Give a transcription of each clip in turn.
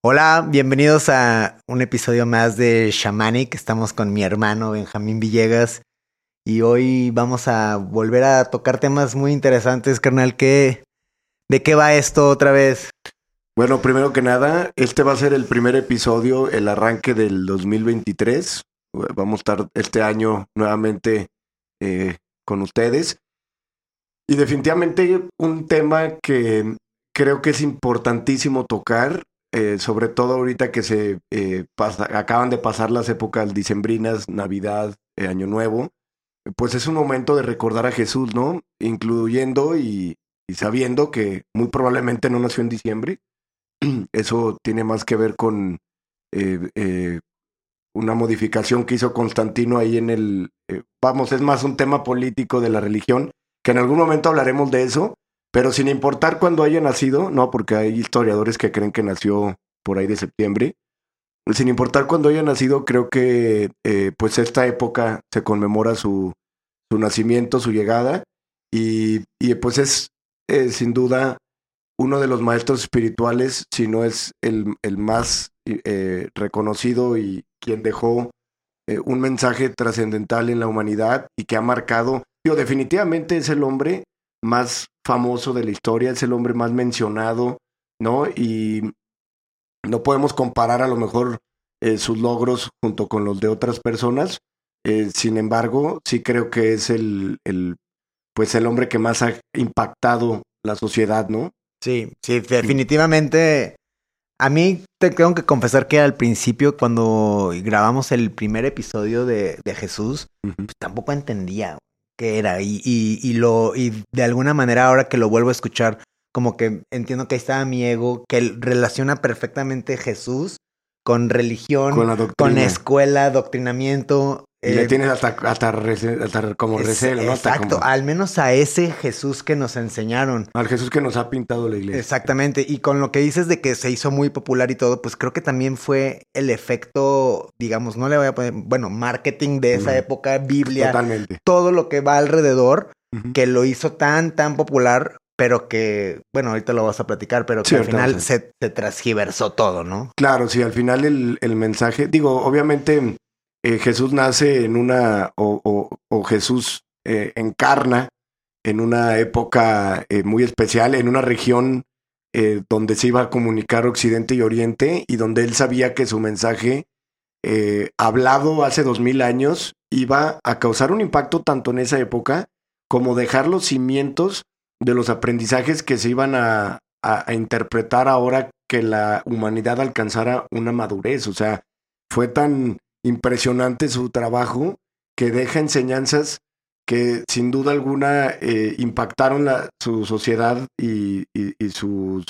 Hola, bienvenidos a un episodio más de Shamanic. Estamos con mi hermano Benjamín Villegas y hoy vamos a volver a tocar temas muy interesantes, carnal. ¿Qué, ¿De qué va esto otra vez? Bueno, primero que nada, este va a ser el primer episodio, el arranque del 2023. Vamos a estar este año nuevamente eh, con ustedes. Y definitivamente un tema que creo que es importantísimo tocar eh, sobre todo ahorita que se eh, acaban de pasar las épocas dicembrinas, Navidad, eh, Año Nuevo, pues es un momento de recordar a Jesús, ¿no? Incluyendo y, sabiendo que muy probablemente no nació en diciembre. Eso tiene más que ver con una modificación que hizo Constantino ahí en el, vamos, es más un tema político de la religión, que en algún momento hablaremos de eso, pero sin importar cuándo haya nacido, no, porque hay historiadores que creen que nació por ahí de septiembre. Sin importar cuándo haya nacido, creo que eh, pues esta época se conmemora su, su nacimiento, su llegada, y, y pues es eh, sin duda uno de los maestros espirituales, si no es el, el más eh, reconocido y quien dejó un mensaje trascendental en la humanidad y que ha marcado, yo definitivamente es el hombre más famoso de la historia, es el hombre más mencionado, ¿no? Y no podemos comparar a lo mejor eh, sus logros junto con los de otras personas. Eh, sin embargo, sí creo que es el, el, pues el hombre que más ha impactado la sociedad, ¿no? Sí, sí, definitivamente. A mí te tengo que confesar que al principio, cuando grabamos el primer episodio de, de Jesús, pues tampoco entendía que era. Y, y, y, lo, y de alguna manera, ahora que lo vuelvo a escuchar, como que entiendo que ahí estaba mi ego, que relaciona perfectamente Jesús con religión, con, escuela, adoctrinamiento. Y le eh, tienes hasta, hasta, como recelo, ¿no? exacto, al menos a ese Jesús que nos enseñaron. Al Jesús que nos ha pintado la iglesia. Exactamente, y con lo que dices de que se hizo muy popular y todo, pues creo que también fue el efecto, digamos, no le voy a poner, bueno, marketing de esa época, Biblia. Totalmente. Todo lo que va alrededor, que lo hizo tan, tan popular, pero que, bueno, ahorita lo vas a platicar, pero que al final se, se, transgiversó todo, ¿no? Claro, sí, al final el, el mensaje, digo, obviamente eh, Jesús nace en una, o, o, Jesús eh, encarna en una época eh, muy especial, en una región donde se iba a comunicar Occidente y Oriente y donde él sabía que su mensaje, hablado hace dos mil años, iba a causar un impacto tanto en esa época como dejar los cimientos de los aprendizajes que se iban a, a, interpretar ahora que la humanidad alcanzara una madurez. O sea, fue tan impresionante su trabajo que deja enseñanzas que sin duda alguna eh, impactaron la, su sociedad y, sus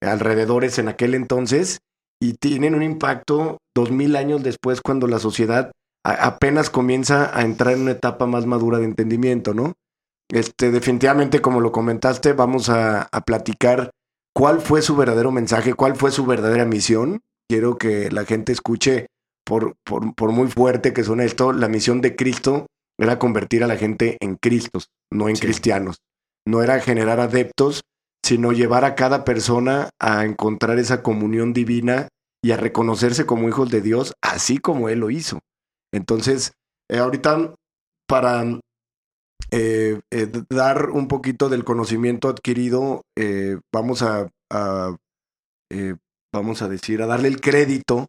alrededores en aquel entonces y tienen un impacto dos mil años después cuando la sociedad apenas comienza a entrar en una etapa más madura de entendimiento, ¿no? Este, definitivamente, como lo comentaste, vamos a, a platicar cuál fue su verdadero mensaje, cuál fue su verdadera misión. Quiero que la gente escuche por, por, muy fuerte que suene esto, la misión de Cristo era convertir a la gente en Cristos, no en cristianos. No era generar adeptos, sino llevar a cada persona a encontrar esa comunión divina y a reconocerse como hijos de Dios, así como Él lo hizo. Entonces, eh, ahorita, para eh, eh, dar un poquito del conocimiento adquirido, vamos a, vamos a decir, a darle el crédito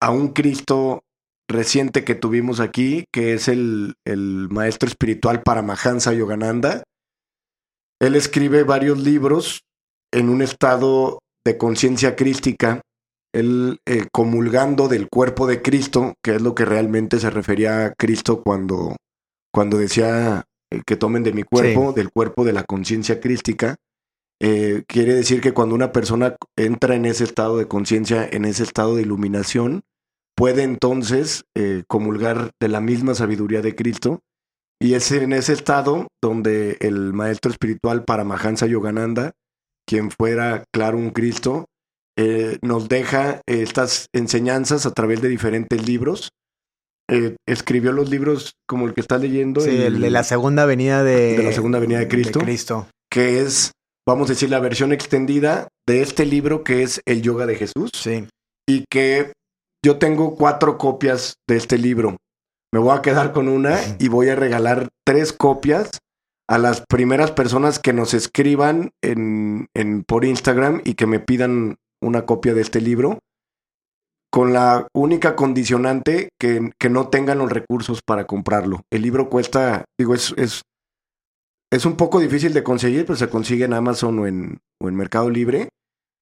a un Cristo reciente que tuvimos aquí, que es el, el maestro espiritual Paramahansa Yogananda. Él escribe varios libros en un estado de conciencia crística, él eh, comulgando del cuerpo de Cristo, que es lo que realmente se refería a Cristo cuando, cuando decía eh, que tomen de mi cuerpo, del cuerpo de la conciencia crística. Eh, quiere decir que cuando una persona entra en ese estado de conciencia, en ese estado de iluminación, puede entonces eh, comulgar de la misma sabiduría de Cristo. Y es en ese estado donde el maestro espiritual Paramahansa Yogananda, quien fuera, claro, un Cristo, eh, nos deja estas enseñanzas a través de diferentes libros. Eh, escribió los libros como el que está leyendo. Sí, el, de la segunda venida de, de la segunda venida de Cristo, de Cristo. Que es, vamos a decir, la versión extendida de este libro que es El Yoga de Jesús. Sí y que yo tengo cuatro copias de este libro. Me voy a quedar con una y voy a regalar tres copias a las primeras personas que nos escriban en, en, por Instagram y que me pidan una copia de este libro, con la única condicionante que, que no tengan los recursos para comprarlo. El libro cuesta, digo, es, es, es un poco difícil de conseguir, pero se consigue en Amazon o en, o en Mercado Libre.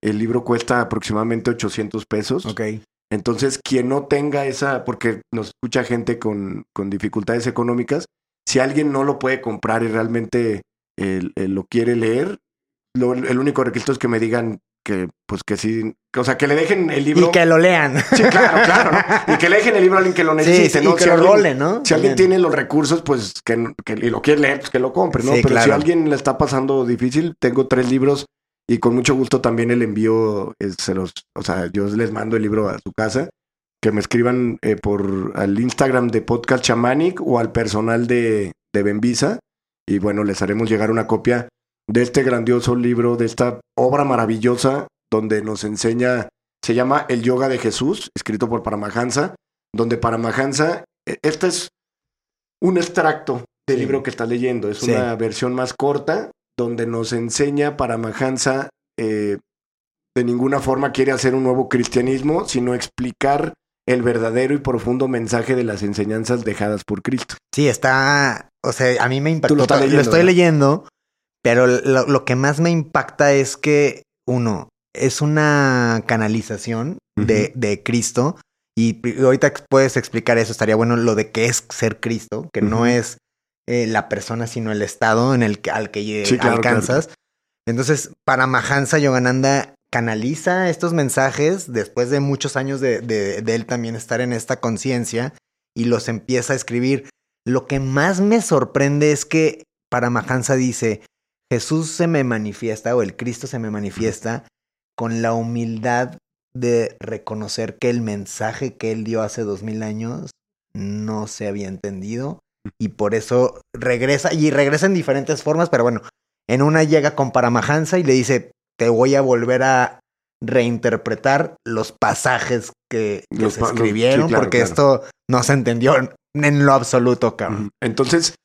El libro cuesta aproximadamente 800 pesos. Ok. Entonces, quien no tenga esa, porque nos escucha gente con, con dificultades económicas, si alguien no lo puede comprar y realmente lo quiere leer, el único requisito es que me digan que, pues que sí, o sea, que le dejen el libro. Y que lo lean. Sí, claro, claro, ¿no? Y que le dejen el libro a alguien que lo necesite, ¿no? que si lo alguien, role, ¿no? Si alguien tiene los recursos, pues que, que, y lo quiere leer, pues que lo compre, ¿no? Pero si a alguien le está pasando difícil, tengo tres libros y con mucho gusto también el envío, eh, se los, o sea, yo les mando el libro a su casa, que me escriban eh, por al Instagram de Podcast Chamanic o al personal de, de Benvisa y bueno, les haremos llegar una copia de este grandioso libro, de esta obra maravillosa donde nos enseña, se llama El Yoga de Jesús, escrito por Paramahansa, donde Paramahansa, eh, este es un extracto del Sí. libro que estás leyendo, es Sí. una versión más corta, donde nos enseña Paramahansa, eh, de ninguna forma quiere hacer un nuevo cristianismo, sino explicar el verdadero y profundo mensaje de las enseñanzas dejadas por Cristo. Sí, está. O sea, a mí me impactó. Tú lo estás estoy leyendo, pero lo, lo que más me impacta es que, uno, es una canalización de, de Cristo. Y, ahorita puedes explicar eso. Estaría bueno lo de qué es ser Cristo, que no es eh, la persona, sino el estado en el que, al que Sí, claro, alcanzas. Entonces, para Mahansa Yogananda canaliza estos mensajes después de muchos años de, de- de él también estar en esta conciencia y los empieza a escribir. Lo que más me sorprende es que para Mahansa dice, Jesús se me manifiesta o el Cristo se me manifiesta con la humildad de reconocer que el mensaje que él dio hace dos mil años no se había entendido y por eso regresa y regresa en diferentes formas, pero bueno, en una llega con Paramahansa y le dice, te voy a volver a reinterpretar los pasajes que, que Los se pa- los- escribieron sí, claro, porque claro. esto no se entendió en, lo absoluto, cabrón. Entonces,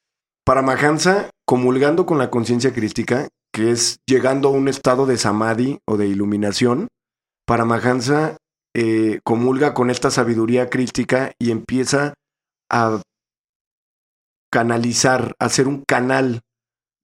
Paramahansa, comulgando con la conciencia crística, que es llegando a un estado de samadhi o de iluminación, Paramahansa eh, comulga con esta sabiduría crística y empieza a canalizar, a ser un canal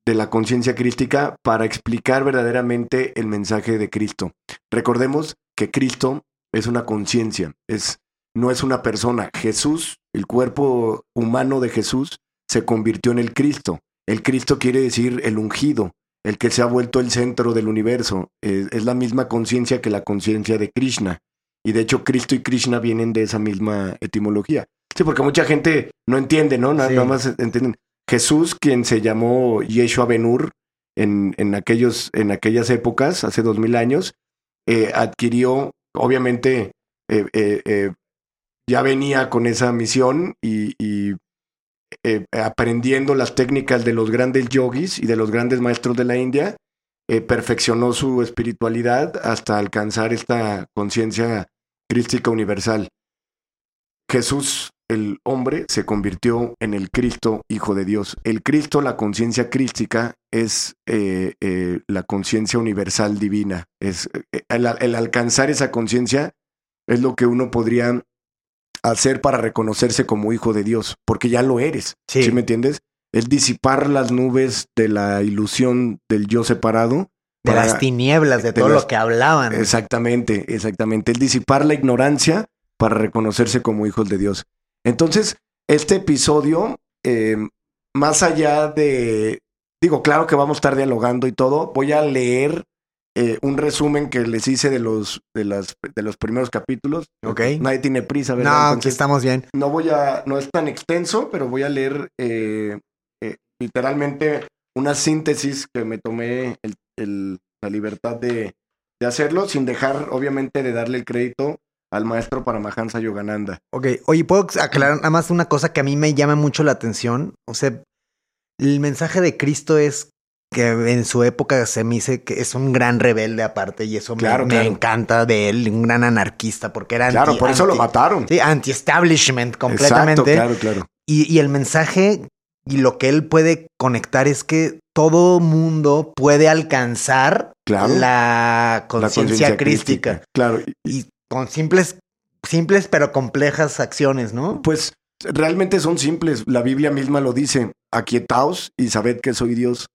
de la conciencia crística para explicar verdaderamente el mensaje de Cristo. Recordemos que Cristo es una conciencia, es, no es una persona. Jesús, el cuerpo humano de Jesús, se convirtió en el Cristo. El Cristo quiere decir el ungido, el que se ha vuelto el centro del universo. Es, es la misma conciencia que la conciencia de Krishna. Y de hecho, Cristo y Krishna vienen de esa misma etimología. Sí, porque mucha gente no entiende, ¿no? Sí. Nada más entienden. Jesús, quien se llamó Yeshua Benur en, en, aquellos, en aquellas épocas, hace dos mil años, eh, adquirió, obviamente, eh, eh, eh, ya venía con esa misión y, y, eh, aprendiendo las técnicas de los grandes yogis y de los grandes maestros de la India, eh, perfeccionó su espiritualidad hasta alcanzar esta conciencia crística universal. Jesús, el hombre, se convirtió en el Cristo, Hijo de Dios. El Cristo, la conciencia crística, es eh, la conciencia universal divina. Es, el alcanzar esa conciencia es lo que uno podría hacer para reconocerse como hijo de Dios, porque ya lo eres. Sí. ¿Sí me entiendes? Es disipar las nubes de la ilusión del yo separado. De para- las tinieblas, de, de todo las- lo que hablaban. Exactamente, exactamente. Es disipar la ignorancia para reconocerse como hijos de Dios. Entonces, este episodio, eh, más allá de, digo, claro que vamos a estar dialogando y todo, voy a leer eh, un resumen que les hice de los, de las, de los primeros capítulos. Ok. Nadie tiene prisa, no, ¿verdad? aquí Entonces, estamos bien. no voy a, no es tan extenso, pero voy a leer eh, eh, literalmente una síntesis que me tomé el- el- la libertad de, de hacerlo, sin dejar, obviamente, de darle el crédito al maestro Paramahansa Yogananda. Ok, oye, ¿puedo aclarar nada más una cosa que a mí me llama mucho la atención? O sea, el mensaje de Cristo es que en su época se me dice que es un gran rebelde aparte y eso me, me encanta de él, un gran anarquista porque era Claro, por eso lo mataron. Sí, anti-establishment completamente. Exacto, claro, claro. Y, y el mensaje y lo que él puede conectar es que todo mundo puede alcanzar la conciencia crística. Claro. Y con simples, simples pero complejas acciones, ¿no? Pues realmente son simples. La Biblia misma lo dice. Aquietaos y sabed que soy Dios.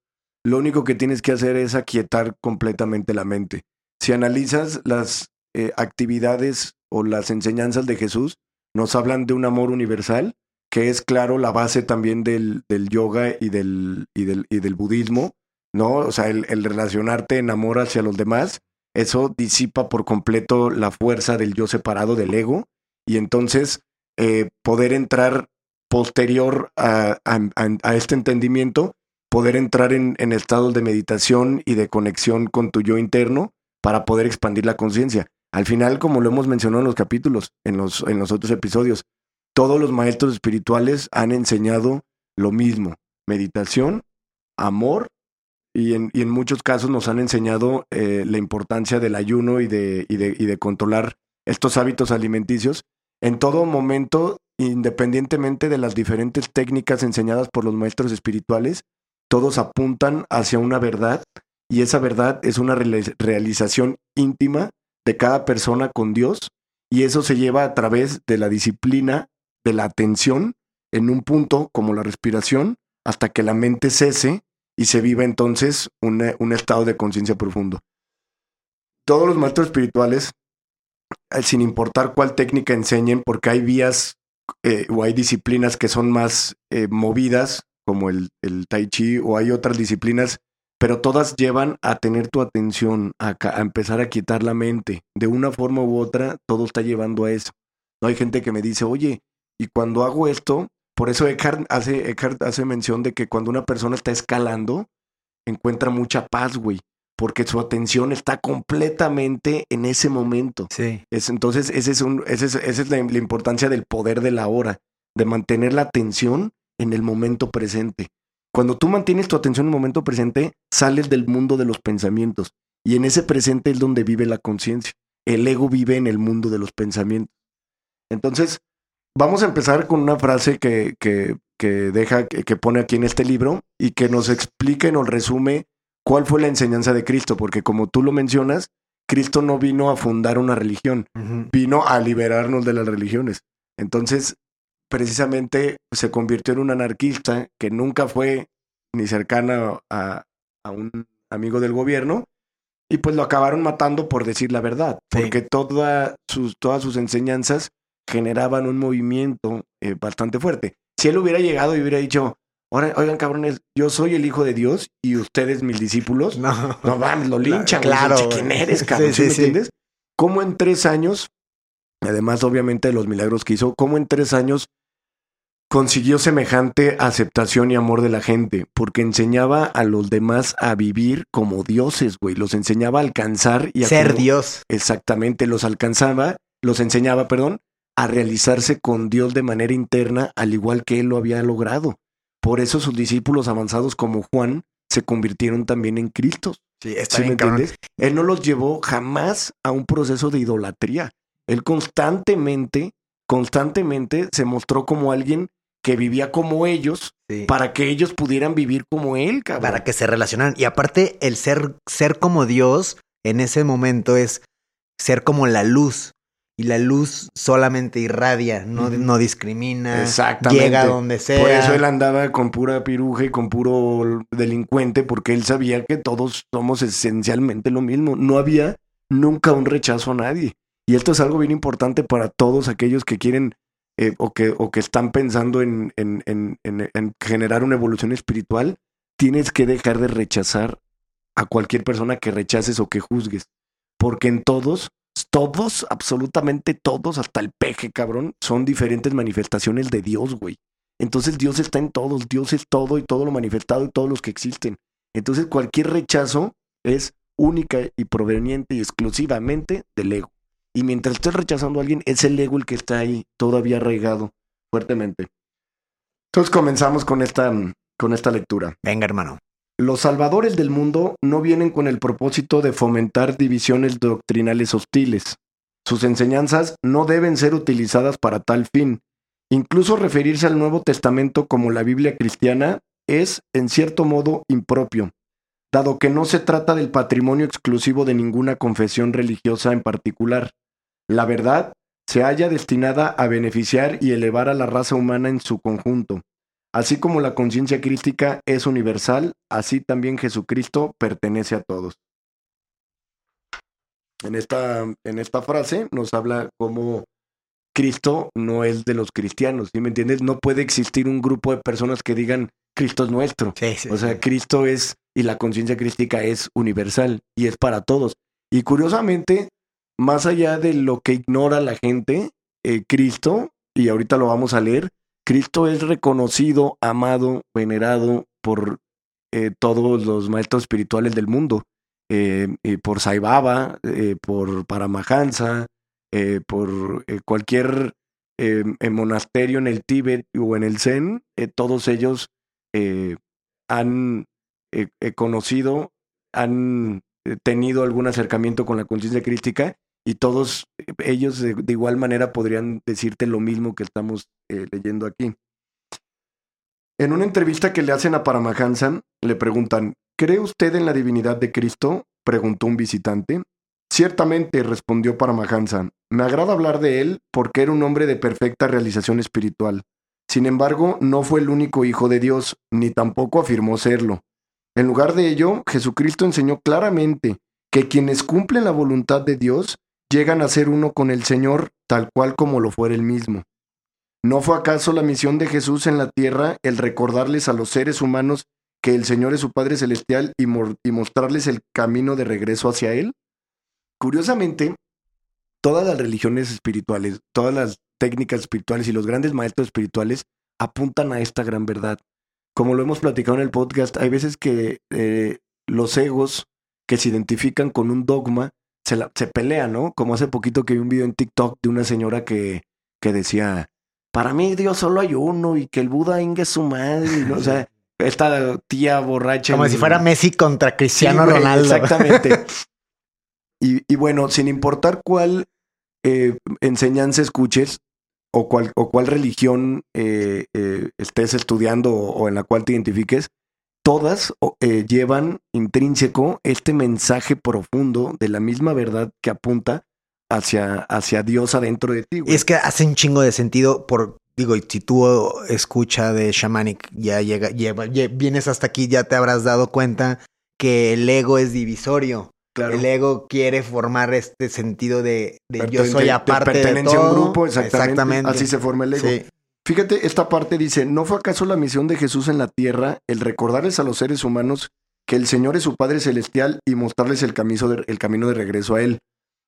Lo único que tienes que hacer es aquietar completamente la mente. Si analizas las eh, actividades o las enseñanzas de Jesús, nos hablan de un amor universal, que es claro la base también del, del yoga y del, y del, y del budismo, ¿no? O sea, el, el, relacionarte en amor hacia los demás, eso disipa por completo la fuerza del yo separado del ego, y entonces eh, poder entrar posterior a, a, a, este entendimiento, poder entrar en, en estados de meditación y de conexión con tu yo interno para poder expandir la conciencia. Al final, como lo hemos mencionado en los capítulos, en los, en los otros episodios, todos los maestros espirituales han enseñado lo mismo, meditación, amor, y en, y en muchos casos nos han enseñado eh, la importancia del ayuno y de, y, de, y de controlar estos hábitos alimenticios en todo momento, independientemente de las diferentes técnicas enseñadas por los maestros espirituales, todos apuntan hacia una verdad y esa verdad es una realización íntima de cada persona con Dios y eso se lleva a través de la disciplina de la atención en un punto como la respiración hasta que la mente cese y se viva entonces un, estado de conciencia profundo. Todos los maestros espirituales, eh, sin importar cuál técnica enseñen, porque hay vías eh, o hay disciplinas que son más eh, movidas, como el, el, tai chi, o hay otras disciplinas, pero todas llevan a tener tu atención, a, a empezar a quitar la mente. De una forma u otra, todo está llevando a eso. No hay gente que me dice, oye, y cuando hago esto, por eso Eckhart hace, Eckhart hace mención de que cuando una persona está escalando, encuentra mucha paz, güey. Porque su atención está completamente en ese momento. Sí. Es, entonces, ese es un, ese es, esa es la, la importancia del poder de la hora, de mantener la atención en el momento presente. Cuando tú mantienes tu atención en el momento presente, sales del mundo de los pensamientos. Y en ese presente es donde vive la conciencia. El ego vive en el mundo de los pensamientos. Entonces, Vamos a empezar con una frase que, que, que deja, que, que, pone aquí en este libro y que nos explica y nos resume cuál fue la enseñanza de Cristo, porque como tú lo mencionas, Cristo no vino a fundar una religión, uh -huh. vino a liberarnos de las religiones. Entonces, precisamente se convirtió en un anarquista que nunca fue ni cercana a, a un amigo del gobierno, y pues lo acabaron matando por decir la verdad, sí. porque toda sus, todas sus enseñanzas generaban un movimiento eh, bastante fuerte. Si él hubiera llegado y hubiera dicho, oigan cabrones, yo soy el hijo de Dios y ustedes mis discípulos, no, no mames, lo linchan. Claro. ¿Quién eres, cabrón? Sí, ¿Sí, sí, me entiendes? ¿Cómo en tres años, además obviamente de los milagros que hizo, cómo en tres años consiguió semejante aceptación y amor de la gente? Porque enseñaba a los demás a vivir como dioses, güey. Los enseñaba a alcanzar y a... Ser Dios. Exactamente, los alcanzaba, los enseñaba, perdón, a realizarse con Dios de manera interna, al igual que él lo había logrado. Por eso sus discípulos avanzados como Juan se convirtieron también en Cristos. Sí, está ¿Sí bien, me entiendes? Él no los llevó jamás a un proceso de idolatría. Él constantemente, constantemente se mostró como alguien que vivía como ellos sí. para que ellos pudieran vivir como él, cabrón. Para que se relacionaran. Y aparte, el ser, ser como Dios en ese momento es ser como la luz y la luz solamente irradia, no, no discrimina, Exactamente. llega donde sea. Por eso él andaba con pura piruja y con puro delincuente, porque él sabía que todos somos esencialmente lo mismo. No había nunca un rechazo a nadie. Y esto es algo bien importante para todos aquellos que quieren eh, o, que, o que están pensando en, en, en, en generar una evolución espiritual. Tienes que dejar de rechazar a cualquier persona que rechaces o que juzgues. Porque en todos todos, absolutamente todos, hasta el peje, cabrón, son diferentes manifestaciones de Dios, güey. Entonces Dios está en todos, Dios es todo y todo lo manifestado y todos los que existen. Entonces cualquier rechazo es única y proveniente y exclusivamente del ego. Y mientras estés rechazando a alguien, es el ego el que está ahí todavía arraigado fuertemente. Entonces comenzamos con esta, con esta lectura. Venga, hermano. Los salvadores del mundo no vienen con el propósito de fomentar divisiones doctrinales hostiles. Sus enseñanzas no deben ser utilizadas para tal fin. Incluso referirse al Nuevo Testamento como la Biblia cristiana es, en cierto modo, impropio, dado que no se trata del patrimonio exclusivo de ninguna confesión religiosa en particular. La verdad se halla destinada a beneficiar y elevar a la raza humana en su conjunto. Así como la conciencia crística es universal, así también Jesucristo pertenece a todos. En esta, en esta frase nos habla cómo Cristo no es de los cristianos, ¿sí me entiendes? No puede existir un grupo de personas que digan Cristo es nuestro. o sea, Cristo es, y la conciencia crística es universal y es para todos. Y curiosamente, más allá de lo que ignora la gente, eh, Cristo, y ahorita lo vamos a leer, Cristo es reconocido, amado, venerado por eh, todos los maestros espirituales del mundo, eh, por Saibaba, eh, por Paramahansa, por cualquier monasterio en el Tíbet o en el Zen, todos ellos han conocido, han tenido algún acercamiento con la conciencia crística y todos ellos de, igual manera podrían decirte lo mismo que estamos eh, leyendo aquí. En una entrevista que le hacen a Paramahansa, le preguntan, ¿cree usted en la divinidad de Cristo? preguntó un visitante. Ciertamente, respondió Paramahansa, me agrada hablar de él porque era un hombre de perfecta realización espiritual. Sin embargo, no fue el único hijo de Dios, ni tampoco afirmó serlo. En lugar de ello, Jesucristo enseñó claramente que quienes cumplen la voluntad de Dios llegan a ser uno con el Señor tal cual como lo fuera él mismo. ¿No fue acaso la misión de Jesús en la tierra el recordarles a los seres humanos que el Señor es su Padre Celestial y, mostrarles el camino de regreso hacia Él? Curiosamente, todas las religiones espirituales, todas las técnicas espirituales y los grandes maestros espirituales apuntan a esta gran verdad. Como lo hemos platicado en el podcast, hay veces que eh, los egos que se identifican con un dogma se, la, se pelea, ¿no? Como hace poquito que vi un video en TikTok de una señora que, que decía, para mí Dios solo hay uno y que el Buda ingue su madre, ¿no? o sea, esta tía borracha. Como si fuera Messi contra Cristiano Ronaldo. Exactamente. y, y, bueno, sin importar cuál eh, enseñanza escuches o cuál, o cuál religión eh, eh, estés estudiando o, en la cual te identifiques, todas eh, llevan intrínseco este mensaje profundo de la misma verdad que apunta hacia, hacia Dios adentro de ti. Es que hace un chingo de sentido por, digo, si tú escucha de Shamanic, ya llega, lleva, vienes hasta aquí, ya te habrás dado cuenta que el ego es divisorio. Claro. El ego quiere formar este sentido de, yo soy aparte de, pertenencia a un grupo, exactamente. Así se forma el ego. Sí. Fíjate, esta parte dice, ¿no fue acaso la misión de Jesús en la tierra el recordarles a los seres humanos que el Señor es su Padre Celestial y mostrarles el camino de, el camino de regreso a Él?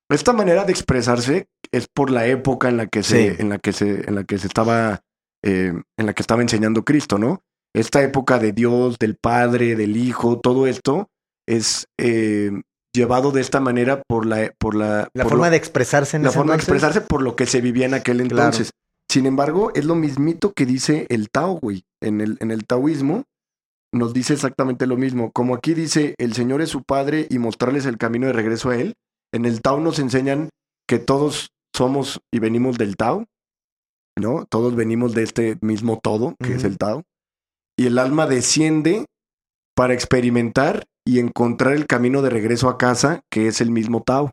Esta manera de expresarse es por la época en la que se, en la que se, en la que se estaba, eh, en la que estaba enseñando Cristo, ¿no? Esta época de Dios, del Padre, del Hijo, todo esto es eh, llevado de esta manera por la, por la, la forma de expresarse en la forma de expresarse por lo que se vivía en aquel entonces. Sin embargo, es lo mismito que dice el Tao, güey. En el, en el taoísmo nos dice exactamente lo mismo. Como aquí dice, el Señor es su Padre y mostrarles el camino de regreso a Él. En el Tao nos enseñan que todos somos y venimos del Tao, ¿no? Todos venimos de este mismo todo, que es el Tao. Y el alma desciende para experimentar y encontrar el camino de regreso a casa, que es el mismo Tao.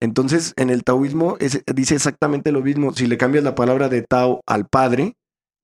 Entonces, en el taoísmo dice exactamente lo mismo. Si le cambias la palabra de Tao al padre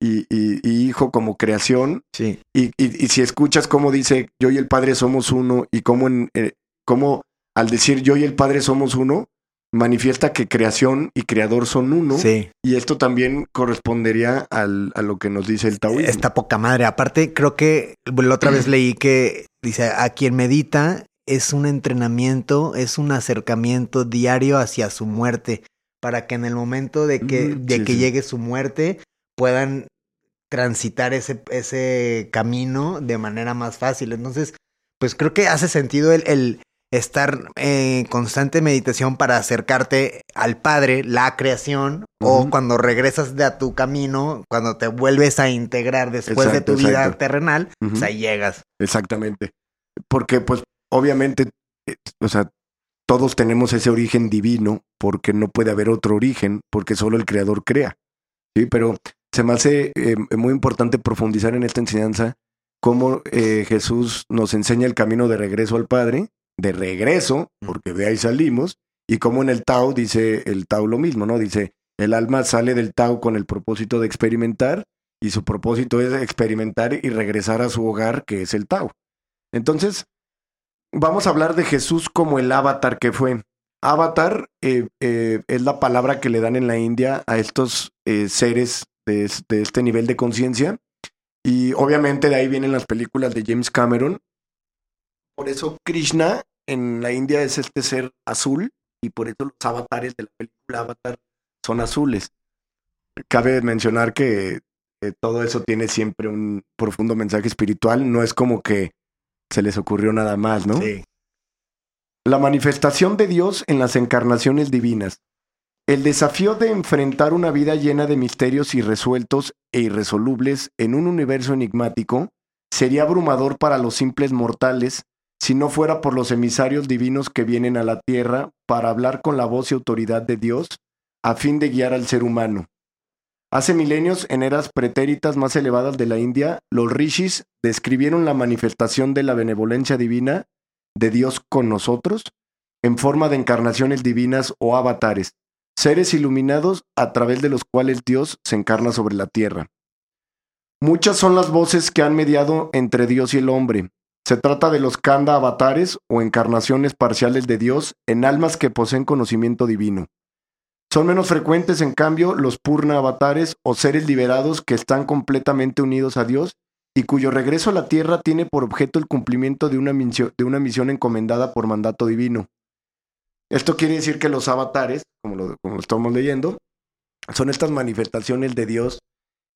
y, hijo como creación, sí. y, si escuchas cómo dice yo y el padre somos uno, y cómo, en, eh, cómo al decir yo y el padre somos uno, manifiesta que creación y creador son uno. Sí. Y esto también correspondería al, a lo que nos dice el taoísmo. Está poca madre. Aparte, creo que la otra vez leí que dice a quien medita es un entrenamiento, es un acercamiento diario hacia su muerte, para que en el momento de que, mm, de que llegue su muerte puedan transitar ese, ese camino de manera más fácil. Entonces, pues creo que hace sentido el, el estar en constante meditación para acercarte al Padre, la creación, o cuando regresas de a tu camino, cuando te vuelves a integrar después de tu vida terrenal, pues ahí llegas. Exactamente. porque pues obviamente, eh, o sea, todos tenemos ese origen divino porque no puede haber otro origen porque solo el creador crea. Sí, pero se me hace eh, muy importante profundizar en esta enseñanza cómo eh, Jesús nos enseña el camino de regreso al Padre, de regreso, porque de ahí salimos, y como en el Tao dice el Tao lo mismo, ¿no? Dice, el alma sale del Tao con el propósito de experimentar, y su propósito es experimentar y regresar a su hogar, que es el Tao. Entonces, vamos a hablar de Jesús como el avatar que fue. Avatar eh, eh, es la palabra que le dan en la India a estos seres de, este nivel de conciencia. Y obviamente de ahí vienen las películas de James Cameron. Por eso Krishna en la India es este ser azul y por eso los avatares de la película Avatar son azules. Cabe mencionar que todo eso tiene siempre un profundo mensaje espiritual, no es como que se les ocurrió nada más, ¿no? Sí. La manifestación de Dios en las encarnaciones divinas. El desafío de enfrentar una vida llena de misterios irresueltos e irresolubles en un universo enigmático sería abrumador para los simples mortales si no fuera por los emisarios divinos que vienen a la tierra para hablar con la voz y autoridad de Dios a fin de guiar al ser humano. Hace milenios, en eras pretéritas más elevadas de la India, los rishis describieron la manifestación de la benevolencia divina de Dios con nosotros en forma de encarnaciones divinas o avatares, seres iluminados a través de los cuales Dios se encarna sobre la tierra. Muchas son las voces que han mediado entre Dios y el hombre. Se trata de los Kanda avatares o encarnaciones parciales de Dios en almas que poseen conocimiento divino. Son menos frecuentes, en cambio, los Purna avatares o seres liberados que están completamente unidos a Dios y cuyo regreso a la tierra tiene por objeto el cumplimiento de una, de una misión encomendada por mandato divino. Esto quiere decir que los avatares, como lo, estamos leyendo, son estas manifestaciones de Dios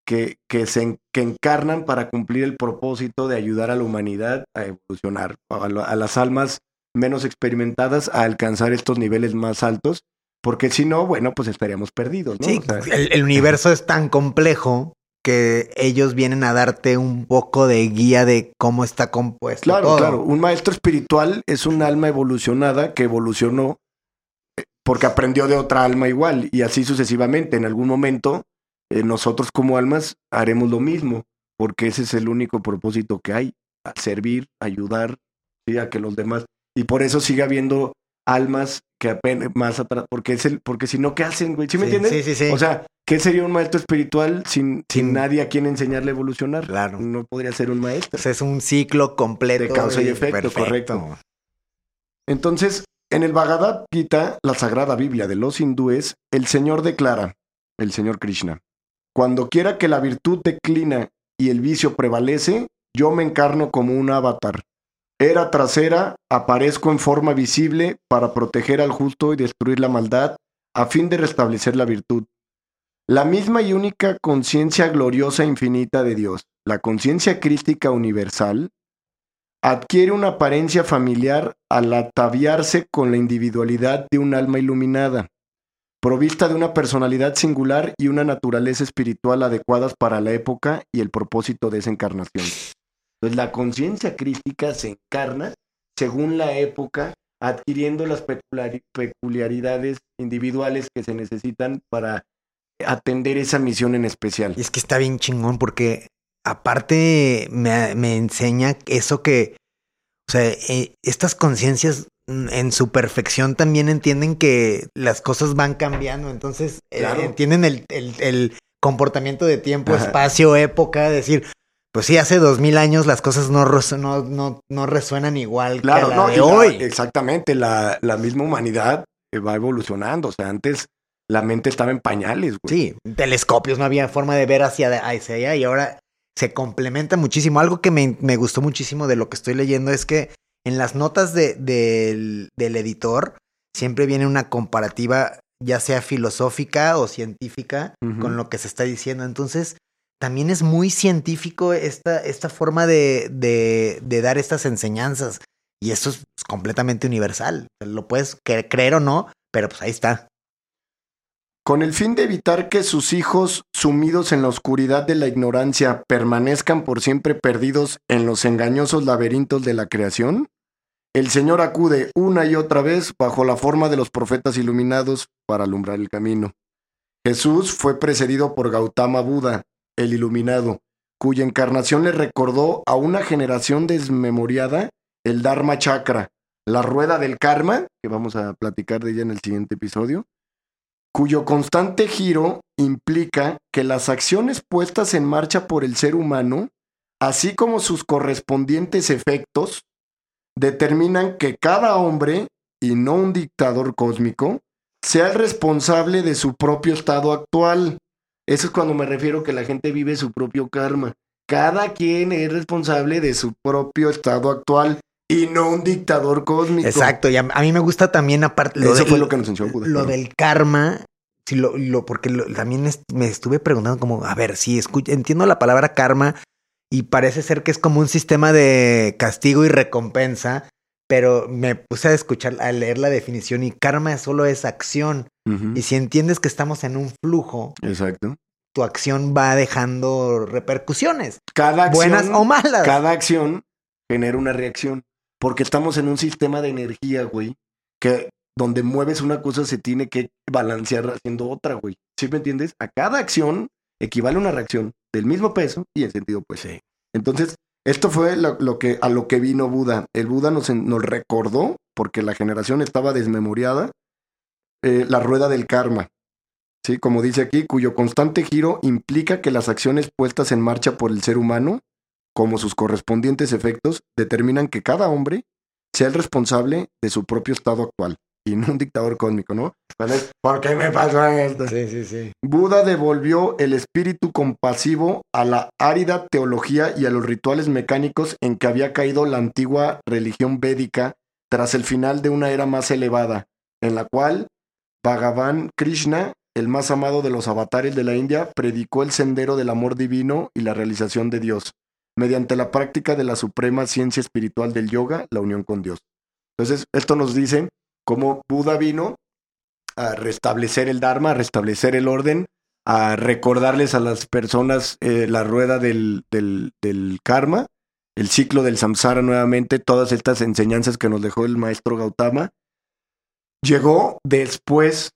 que, que, se, que encarnan para cumplir el propósito de ayudar a la humanidad a evolucionar, a, las almas menos experimentadas a alcanzar estos niveles más altos, porque si no, bueno, pues estaríamos perdidos. ¿no? Sí, el, universo es tan complejo que ellos vienen a darte un poco de guía de cómo está compuesto. Claro, claro. Un maestro espiritual es un alma evolucionada que evolucionó porque aprendió de otra alma igual y así sucesivamente. En algún momento eh, nosotros como almas haremos lo mismo, porque ese es el único propósito que hay, servir, ayudar a que los demás y por eso sigue habiendo almas que apenas más atrás, porque es el, porque si no, ¿qué hacen, güey? ¿Sí me entiendes? Sí, sí, sí. O sea, ¿qué sería un maestro espiritual sin, sin nadie a quien enseñarle a evolucionar? Claro. No podría ser un maestro. es un ciclo completo. De causa y, efecto, correcto. Entonces, en el Bhagavad Gita, la sagrada Biblia de los hindúes, el Señor declara, el Señor Krishna, cuando quiera que la virtud declina y el vicio prevalece, yo me encarno como un avatar. Era trasera, aparezco en forma visible para proteger al justo y destruir la maldad, a fin de restablecer la virtud. La misma y única conciencia gloriosa e infinita de Dios, la conciencia crística universal, adquiere una apariencia familiar al ataviarse con la individualidad de un alma iluminada, provista de una personalidad singular y una naturaleza espiritual adecuadas para la época y el propósito de esa encarnación. Entonces la conciencia crística se encarna según la época, adquiriendo las peculiaridades individuales que se necesitan para atender esa misión en especial. Y es que está bien chingón porque aparte me, enseña eso que, o sea, eh, estas conciencias en su perfección también entienden que las cosas van cambiando, entonces eh, entienden el, comportamiento de tiempo, espacio, época, decir, pues sí, hace dos mil años las cosas no, no, no, resuenan igual que la de hoy. exactamente, la, la misma humanidad va evolucionando, o sea, antes la mente estaba en pañales, güey. Sí, telescopios, no había forma de ver hacia, hacia allá y ahora se complementa muchísimo. Algo que me, gustó muchísimo de lo que estoy leyendo es que en las notas de, del, editor siempre viene una comparativa, ya sea filosófica o científica, con lo que se está diciendo. Entonces, también es muy científico esta, esta forma de, de, dar estas enseñanzas. Y esto es completamente universal. Lo puedes creer o no, pero pues ahí está. Con el fin de evitar que sus hijos, sumidos en la oscuridad de la ignorancia, permanezcan por siempre perdidos en los engañosos laberintos de la creación, el Señor acude una y otra vez bajo la forma de los profetas iluminados para alumbrar el camino. Jesús fue precedido por Gautama Buda, el iluminado, cuya encarnación le recordó a una generación desmemoriada el Dharma Chakra, la rueda del karma, que vamos a platicar de ella en el siguiente episodio, cuyo constante giro implica que las acciones puestas en marcha por el ser humano, así como sus correspondientes efectos, determinan que cada hombre, y no un dictador cósmico, sea el responsable de su propio estado actual. Eso es cuando me refiero que la gente vive su propio karma. Cada quien es responsable de su propio estado actual y no un dictador cósmico. Exacto, y a, mí me gusta también aparte Eso fue lo que nos enseñó Lo del karma, si lo, lo porque también me estuve preguntando como, a ver, si entiendo la palabra karma y parece ser que es como un sistema de castigo y recompensa, pero me puse a escuchar, a leer la definición y karma solo es acción. Y si entiendes que estamos en un flujo, exacto, tu acción va dejando repercusiones, cada buenas o malas. Cada acción genera una reacción, porque estamos en un sistema de energía, güey, que donde mueves una cosa se tiene que balancear haciendo otra, güey. ¿Sí me entiendes? A cada acción equivale una reacción del mismo peso y en sentido pues sí. Entonces, esto fue lo, que, a lo que vino Buda. El Buda nos, nos recordó, porque la generación estaba desmemoriada, eh, la rueda del karma. ¿sí? Como dice aquí, cuyo constante giro implica que las acciones puestas en marcha por el ser humano, como sus correspondientes efectos, determinan que cada hombre sea el responsable de su propio estado actual y no un dictador cósmico, ¿no? ¿Por qué me pasó esto? Sí, sí, sí. Buda devolvió el espíritu compasivo a la árida teología y a los rituales mecánicos en que había caído la antigua religión védica tras el final de una era más elevada, en la cual Bhagavan Krishna, el más amado de los avatares de la India, predicó el sendero del amor divino y la realización de Dios, mediante la práctica de la suprema ciencia espiritual del yoga, la unión con Dios. Entonces, esto nos dice cómo Buda vino a restablecer el Dharma, a restablecer el orden, a recordarles a las personas eh, la rueda del, del, del, karma, el ciclo del samsara nuevamente, todas estas enseñanzas que nos dejó el maestro Gautama. Llegó después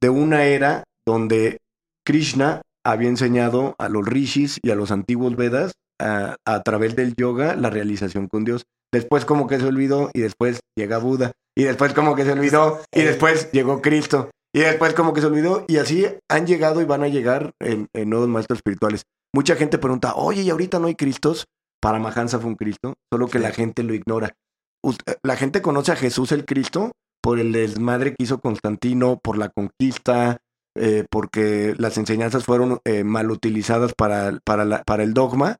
de una era donde Krishna había enseñado a los rishis y a los antiguos Vedas a, a través del yoga la realización con Dios. Después como que se olvidó y después llega Buda. Y después como que se olvidó y después llegó Cristo. Y después como que se olvidó y así han llegado y van a llegar en, nuevos maestros espirituales. Mucha gente pregunta, oye, ¿y ahorita no hay Cristos? Para Mahansa fue un Cristo, solo que la gente lo ignora. La gente conoce a Jesús el Cristo por el desmadre que hizo Constantino, por la conquista, eh, porque las enseñanzas fueron eh, mal utilizadas para, para, para el dogma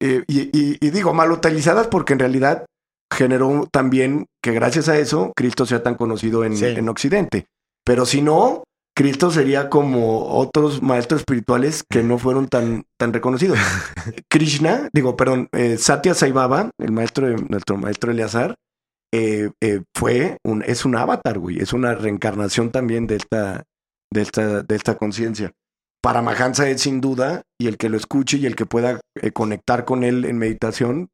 eh, y, digo, mal utilizadas porque en realidad generó también que gracias a eso Cristo sea tan conocido en, en Occidente. Pero si no, Cristo sería como otros maestros espirituales que no fueron tan, tan reconocidos. Krishna, digo, perdón, eh, Satya Sai Baba, el maestro de nuestro maestro Eleazar, eh, fue un, es un avatar, güey, es una reencarnación también de esta, de esta, de esta conciencia para Mahansa es sin duda, y el que lo escuche y el que pueda eh, conectar con él en meditación,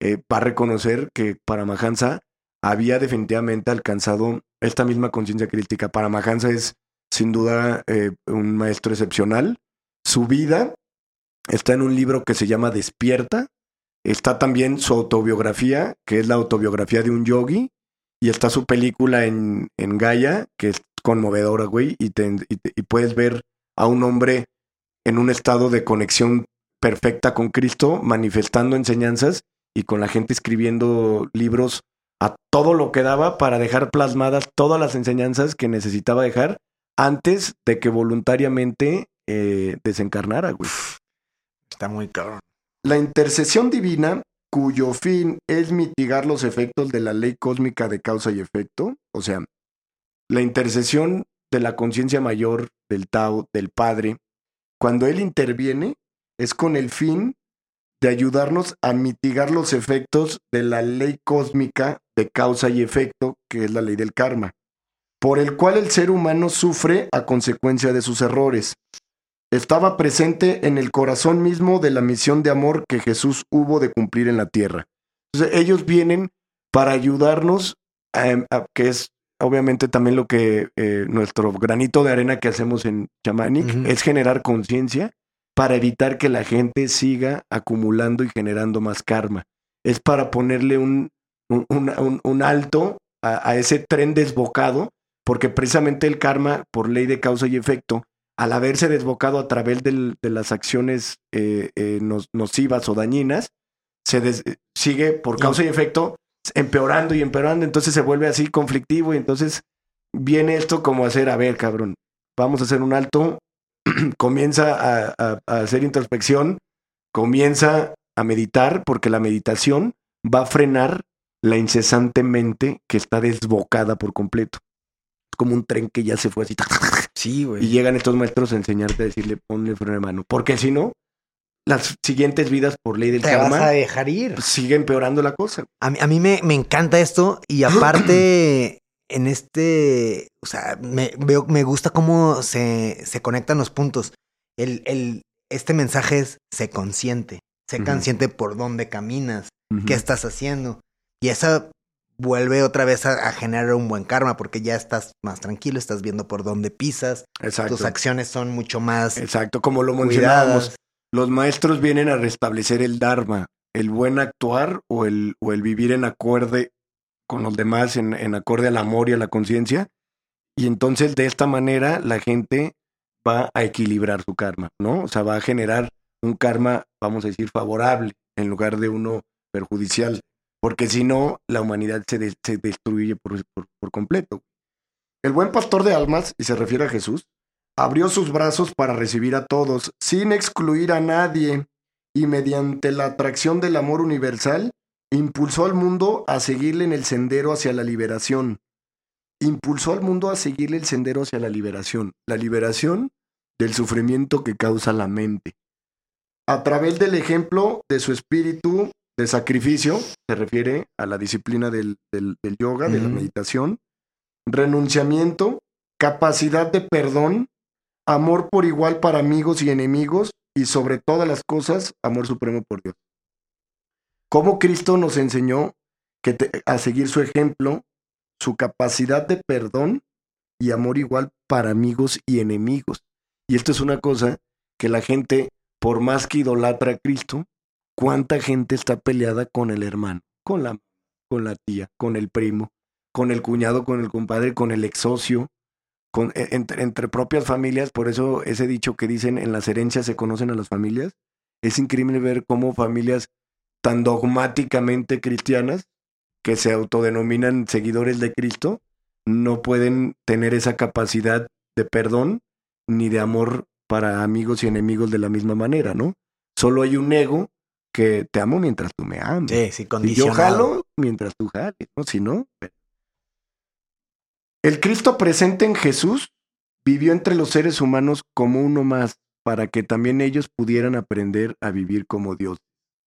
eh, va a reconocer que para Mahansa había definitivamente alcanzado esta misma conciencia crítica. Para Mahansa es sin duda eh, un maestro excepcional. Su vida está en un libro que se llama Despierta. Está también su autobiografía, que es la autobiografía de un yogi. Y está su película en, en Gaia, que es conmovedora, güey. y, y puedes ver a un hombre en un estado de conexión perfecta con Cristo, manifestando enseñanzas y con la gente escribiendo libros a todo lo que daba para dejar plasmadas todas las enseñanzas que necesitaba dejar antes de que voluntariamente eh, desencarnara, güey. Está muy cabrón. La intercesión divina, cuyo fin es mitigar los efectos de la ley cósmica de causa y efecto, o sea, la intercesión de la conciencia mayor del Tao, del Padre, cuando Él interviene, es con el fin de ayudarnos a mitigar los efectos de la ley cósmica de causa y efecto, que es la ley del karma. por el cual el ser humano sufre a consecuencia de sus errores. Estaba presente en el corazón mismo de la misión de amor que Jesús hubo de cumplir en la tierra. Entonces, ellos vienen para ayudarnos, a, que es obviamente también lo que eh, nuestro granito de arena que hacemos en Chamanic, es generar conciencia para evitar que la gente siga acumulando y generando más karma. Es para ponerle un, un, alto a, ese tren desbocado, porque precisamente el karma, por ley de causa y efecto, al haberse desbocado a través de las acciones eh, eh, nocivas o dañinas, se sigue por causa y efecto empeorando y empeorando, entonces se vuelve así conflictivo y entonces viene esto como hacer, a ver, cabrón, vamos a hacer un alto, comienza a, hacer introspección, comienza a meditar, porque la meditación va a frenar la incesantemente que está desbocada por completo. Es como un tren que ya se fue así. Sí, güey. Y llegan estos maestros a enseñarte a decirle, ponle freno de mano. Porque si no, las siguientes vidas por ley del Te karma. vas a dejar ir. Pues, sigue empeorando la cosa. A mí, a mí me, me encanta esto y aparte en este, o sea, me, veo, me gusta cómo se, se conectan los puntos. El, el, este mensaje es, sé consciente, sé consciente por dónde caminas, qué estás haciendo. Y esa vuelve otra vez a, generar un buen karma porque ya estás más tranquilo, estás viendo por dónde pisas. Exacto. Tus acciones son mucho más Exacto, como lo mencionábamos. Los maestros vienen a restablecer el Dharma, el buen actuar o el, o el vivir en acorde con los demás, en, en acorde al amor y a la conciencia. Y entonces de esta manera la gente va a equilibrar su karma, ¿no? O sea, va a generar un karma, vamos a decir, favorable en lugar de uno perjudicial, porque si no, la humanidad se, se destruye por, por completo. El buen pastor de almas, y se refiere a Jesús, abrió sus brazos para recibir a todos, sin excluir a nadie, y mediante la atracción del amor universal, impulsó al mundo a seguirle en el sendero hacia la liberación. Impulsó al mundo a seguirle el sendero hacia la liberación, la liberación del sufrimiento que causa la mente. A través del ejemplo de su espíritu de sacrificio, se refiere a la disciplina del, yoga, de la meditación, renunciamiento, capacidad de perdón, amor por igual para amigos y enemigos y sobre todas las cosas, amor supremo por Dios. Cómo Cristo nos enseñó que a seguir su ejemplo, su capacidad de perdón y amor igual para amigos y enemigos. Y esto es una cosa que la gente, por más que idolatra a Cristo, ¿cuánta gente está peleada con el hermano, con la, con la tía, con el primo, con el cuñado, con el compadre, con el ex socio, e, entre, propias familias, por eso ese dicho que dicen en las herencias se conocen a las familias, es increíble ver cómo familias tan dogmáticamente cristianas, que se autodenominan seguidores de Cristo, no pueden tener esa capacidad de perdón ni de amor para amigos y enemigos de la misma manera, ¿no? Solo hay un ego que te amo mientras tú me amas. Sí, sí, Y yo jalo mientras tú jales, ¿no? Si no, el Cristo presente en Jesús vivió entre los seres humanos como uno más, para que también ellos pudieran aprender a vivir como Dios.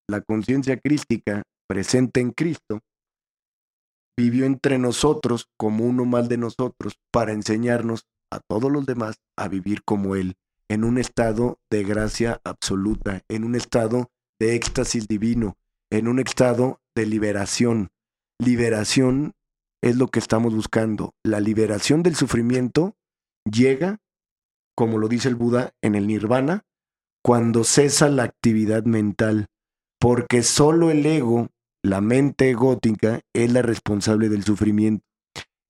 La conciencia crística presente en Cristo vivió entre nosotros como uno más de nosotros para enseñarnos a todos los demás a vivir como Él, en un estado de gracia absoluta, en un estado de éxtasis divino, en un estado de liberación. Liberación es lo que estamos buscando. La liberación del sufrimiento llega, como lo dice el Buda, en el nirvana, cuando cesa la actividad mental, porque solo el ego, la mente egótica, es la responsable del sufrimiento.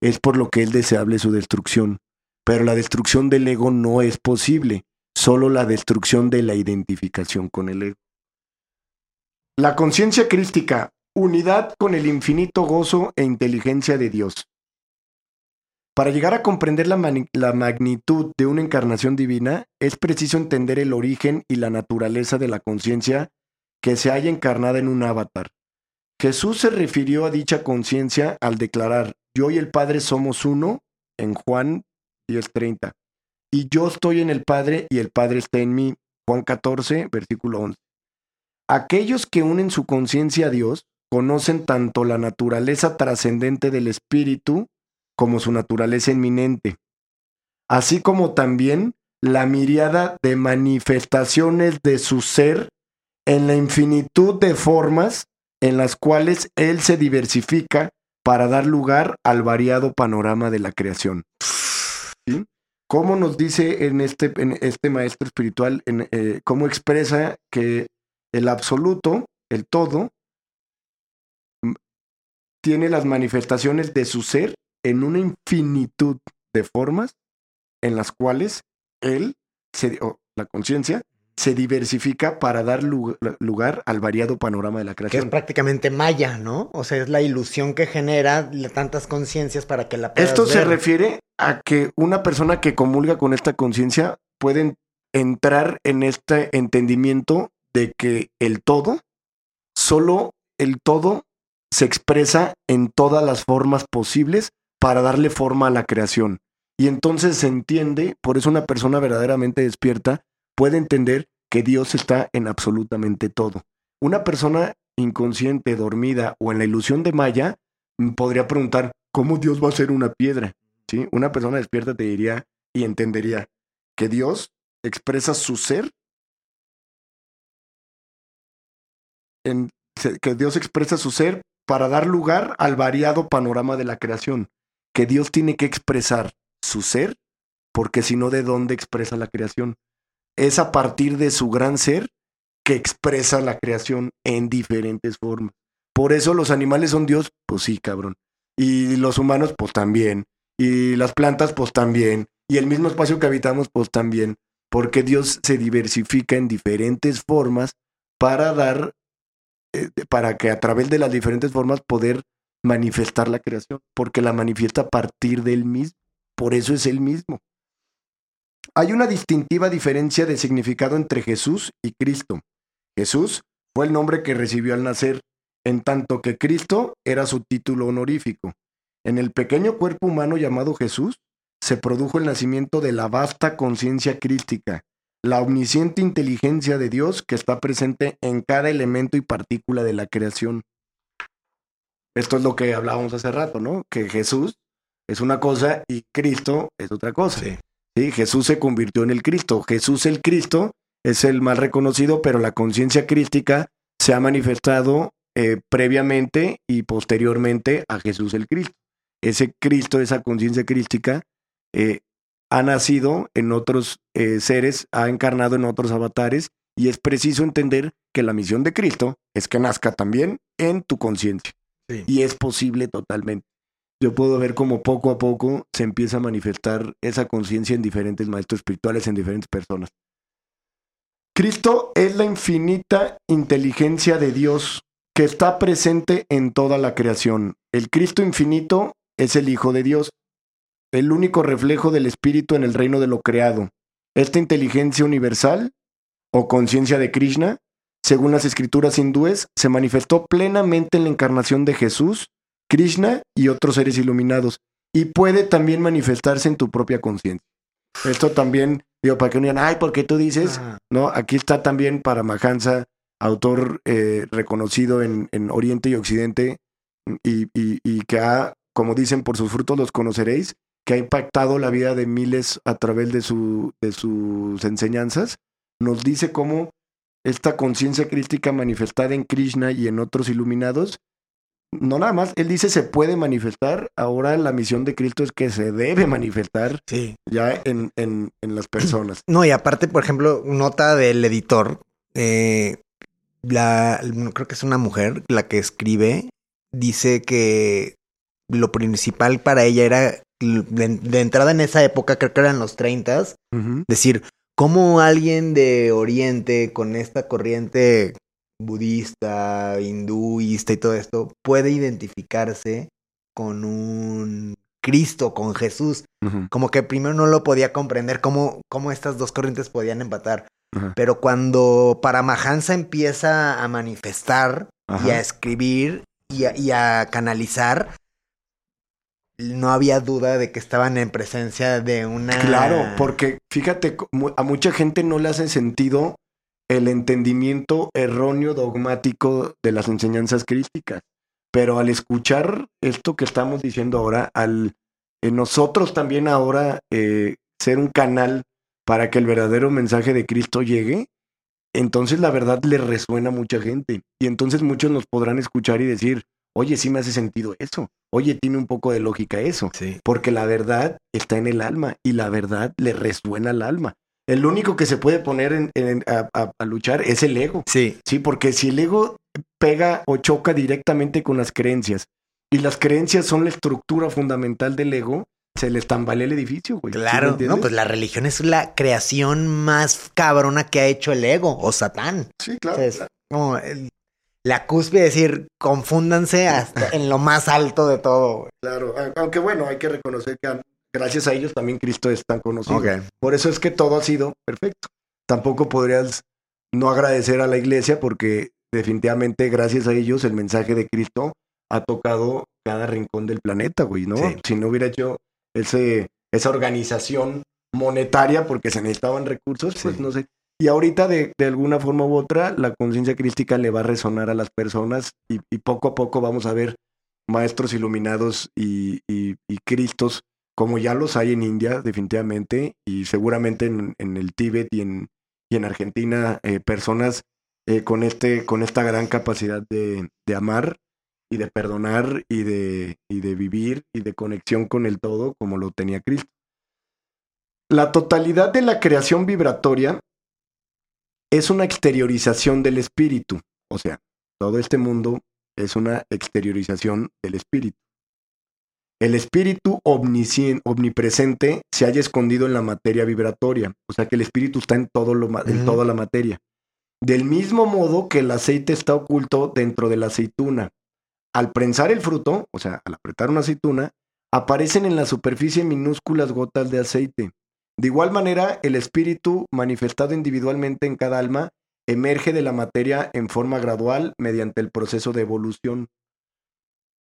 Es por lo que es deseable su destrucción. Pero la destrucción del ego no es posible, solo la destrucción de la identificación con el ego. La conciencia crística unidad con el infinito gozo e inteligencia de Dios. Para llegar a comprender la, magnitud de una encarnación divina, es preciso entender el origen y la naturaleza de la conciencia que se haya encarnada en un avatar. Jesús se refirió a dicha conciencia al declarar, yo y el Padre somos uno, en Juan 10:30, y yo estoy en el Padre y el Padre está en mí, Juan 14, versículo 11. Aquellos que unen su conciencia a Dios conocen tanto la naturaleza trascendente del espíritu como su naturaleza inminente, así como también la miriada de manifestaciones de su ser en la infinitud de formas en las cuales Él se diversifica para dar lugar al variado panorama de la creación. ¿Sí? ¿Cómo nos dice en este, este maestro espiritual, en, eh, cómo expresa que el absoluto, el todo, tiene las manifestaciones de su ser en una infinitud de formas en las cuales él, se, o la conciencia, se diversifica para dar lugar al variado panorama de la creación. Que es prácticamente maya, ¿no? O sea, es la ilusión que genera tantas conciencias para que la puedas Esto se refiere a que una persona que comulga con esta conciencia puede entrar en este entendimiento de que el todo, solo el todo se expresa en todas las formas posibles para darle forma a la creación. Y entonces se entiende, por eso una persona verdaderamente despierta puede entender que Dios está en absolutamente todo. Una persona inconsciente, dormida o en la ilusión de Maya mm, podría preguntar, ¿cómo Dios va a ser una piedra? ¿Sí? Una persona despierta te diría y entendería que Dios expresa su ser en, que Dios expresa su ser para dar lugar al variado panorama de la creación, que Dios tiene que expresar su ser, porque si no, ¿de dónde expresa la creación? Es a partir de su gran ser que expresa la creación en diferentes formas. Por eso los animales son Dios, pues sí, cabrón. Y los humanos, pues también. Y las plantas, pues también. Y el mismo espacio que habitamos, pues también. Porque Dios se diversifica en diferentes formas para dar, eh, para que a través de las diferentes formas poder manifestar la creación. Porque la manifiesta a partir del mismo. Por eso es el mismo. Hay una distintiva diferencia de significado entre Jesús y Cristo. Jesús fue el nombre que recibió al nacer, en tanto que Cristo era su título honorífico. En el pequeño cuerpo humano llamado Jesús se produjo el nacimiento de la vasta conciencia crística, la omnisciente inteligencia de Dios que está presente en cada elemento y partícula de la creación. Esto es lo que hablábamos hace rato, ¿no? Que Jesús es una cosa y Cristo es otra cosa. Sí. Sí, Jesús se convirtió en el Cristo. Jesús el Cristo es el más reconocido, pero la conciencia crística se ha manifestado eh, previamente y posteriormente a Jesús el Cristo. Ese Cristo, esa conciencia crística, eh, ha nacido en otros eh, seres, ha encarnado en otros avatares, y es preciso entender que la misión de Cristo es que nazca también en tu conciencia. Sí. Y es posible totalmente. Yo puedo ver cómo poco a poco se empieza a manifestar esa conciencia en diferentes maestros espirituales, en diferentes personas. Cristo es la infinita inteligencia de Dios que está presente en toda la creación. El Cristo infinito es el Hijo de Dios, el único reflejo del Espíritu en el reino de lo creado. Esta inteligencia universal, o conciencia de Krishna, según las escrituras hindúes, se manifestó plenamente en la encarnación de Jesús, Krishna y otros seres iluminados, y puede también manifestarse en tu propia conciencia. Esto también, digo, para que no digan, ay, ¿por qué tú dices? Ajá. ¿no? Aquí está también para Mahansa, autor eh, reconocido en, en Oriente y Occidente, y, y- y que ha, como dicen, por sus frutos los conoceréis, que ha impactado la vida de miles a través de, su, de sus enseñanzas, nos dice cómo esta conciencia crística manifestada en Krishna y en otros iluminados, no nada más, él dice se puede manifestar, ahora la misión de Cristo es que se debe manifestar Sí. ya en, en, en las personas. No, y aparte, por ejemplo, nota del editor, eh, la, creo que es una mujer la que escribe, dice que lo principal para ella era, de, de entrada en esa época, creo que eran los 30, Ujú. decir, cómo alguien de Oriente con esta corriente budista, hinduista y todo esto puede identificarse con un Cristo, con Jesús. Como que primero no lo podía comprender cómo, cómo estas dos corrientes podían empatar. Pero cuando Paramahansa empieza a manifestar y a escribir y a, y a canalizar, no había duda de que estaban en presencia de una... Claro, porque fíjate, a mucha gente no le hace sentido el entendimiento erróneo dogmático de las enseñanzas crísticas. Pero al escuchar esto que estamos diciendo ahora, al eh, nosotros también ahora eh, ser un canal para que el verdadero mensaje de Cristo llegue, entonces la verdad le resuena a mucha gente. Y entonces muchos nos podrán escuchar y decir, oye, sí me hace sentido eso. Oye, tiene un poco de lógica eso. Sí. Porque la verdad está en el alma y la verdad le resuena al alma. El único que se puede poner en- en- a, a- a luchar es el ego. Sí. Sí, porque si el ego pega o choca directamente con las creencias y las creencias son la estructura fundamental del ego, se les tambalea el edificio, güey. ¿Sí me Claro. no, pues la religión es la creación más cabrona que ha hecho el ego o Satán. Sí, claro. sea, es como el- la cúspide, decir, confúndanse hasta en lo más alto de todo. güey. Claro, aunque bueno, hay que reconocer que gracias a ellos también Cristo es tan conocido. Por eso es que todo ha sido perfecto. Tampoco podrías no agradecer a la iglesia porque definitivamente gracias a ellos el mensaje de Cristo ha tocado cada rincón del planeta, güey, ¿no? Sí. Si no hubiera hecho ese, esa organización monetaria porque se necesitaban recursos, pues no sé. Y ahorita de, de alguna forma u otra la conciencia crística le va a resonar a las personas y, y poco a poco vamos a ver maestros iluminados y, y, y cristos como ya los hay en India, definitivamente, y seguramente en, en el Tíbet y en, y en Argentina, eh, personas eh, con, este, con esta gran capacidad de, de amar y de perdonar y de, y de vivir y de conexión con el todo como lo tenía Cristo. La totalidad de la creación vibratoria es una exteriorización del espíritu, o sea, todo este mundo es una exteriorización del espíritu. El espíritu omnipresente se halla escondido en la materia vibratoria, o sea que el espíritu está en, todo lo, en toda la materia. Del mismo modo que el aceite está oculto dentro de la aceituna. Al prensar el fruto, o sea, al apretar una aceituna, aparecen en la superficie minúsculas gotas de aceite. De igual manera, el espíritu manifestado individualmente en cada alma emerge de la materia en forma gradual mediante el proceso de evolución.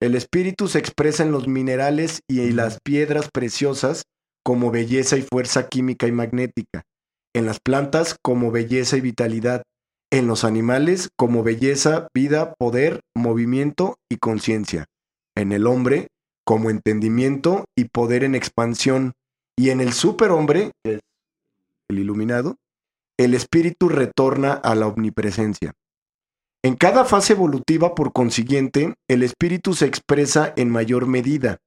El espíritu se expresa en los minerales y en las piedras preciosas como belleza y fuerza química y magnética, en las plantas como belleza y vitalidad, en los animales como belleza, vida, poder, movimiento y conciencia, en el hombre como entendimiento y poder en expansión, y en el superhombre, el iluminado, el espíritu retorna a la omnipresencia. En cada fase evolutiva, por consiguiente, el espíritu se expresa en mayor medida.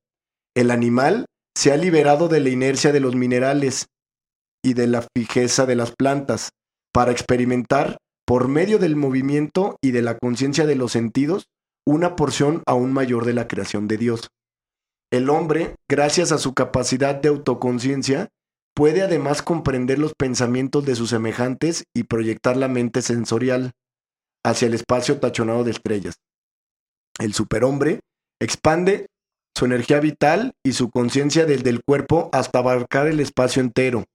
El animal se ha liberado de la inercia de los minerales y de la fijeza de las plantas para experimentar, por medio del movimiento y de la conciencia de los sentidos, una porción aún mayor de la creación de Dios. El hombre, gracias a su capacidad de autoconciencia, puede además comprender los pensamientos de sus semejantes y proyectar la mente sensorial hacia el espacio tachonado de estrellas. El superhombre expande su energía vital y su conciencia desde el cuerpo hasta abarcar el espacio entero,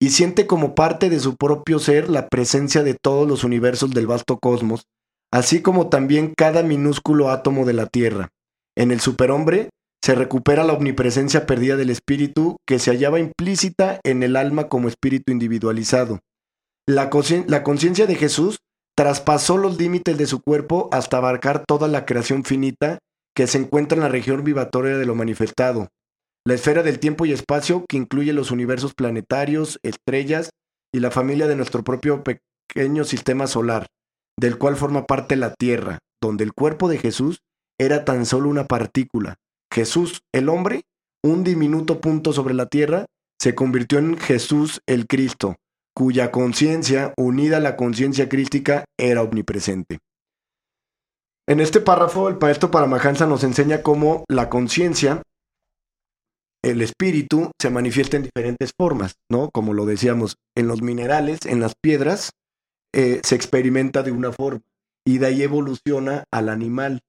y siente como parte de su propio ser la presencia de todos los universos del vasto cosmos, así como también cada minúsculo átomo de la Tierra. En el superhombre se recupera la omnipresencia perdida del espíritu que se hallaba implícita en el alma como espíritu individualizado. La conciencia de Jesús traspasó los límites de su cuerpo hasta abarcar toda la creación finita que se encuentra en la región vibratoria de lo manifestado, la esfera del tiempo y espacio que incluye los universos planetarios, estrellas y la familia de nuestro propio pequeño sistema solar, del cual forma parte la Tierra, donde el cuerpo de Jesús era tan solo una partícula. Jesús, el hombre, un diminuto punto sobre la Tierra, se convirtió en Jesús el Cristo, cuya conciencia, unida a la conciencia crística, era omnipresente. En este párrafo, el maestro Paramahansa nos enseña cómo la conciencia, el espíritu, se manifiesta en diferentes formas, ¿no? Como lo decíamos, en los minerales, en las piedras, eh, se experimenta de una forma y de ahí evoluciona al animal.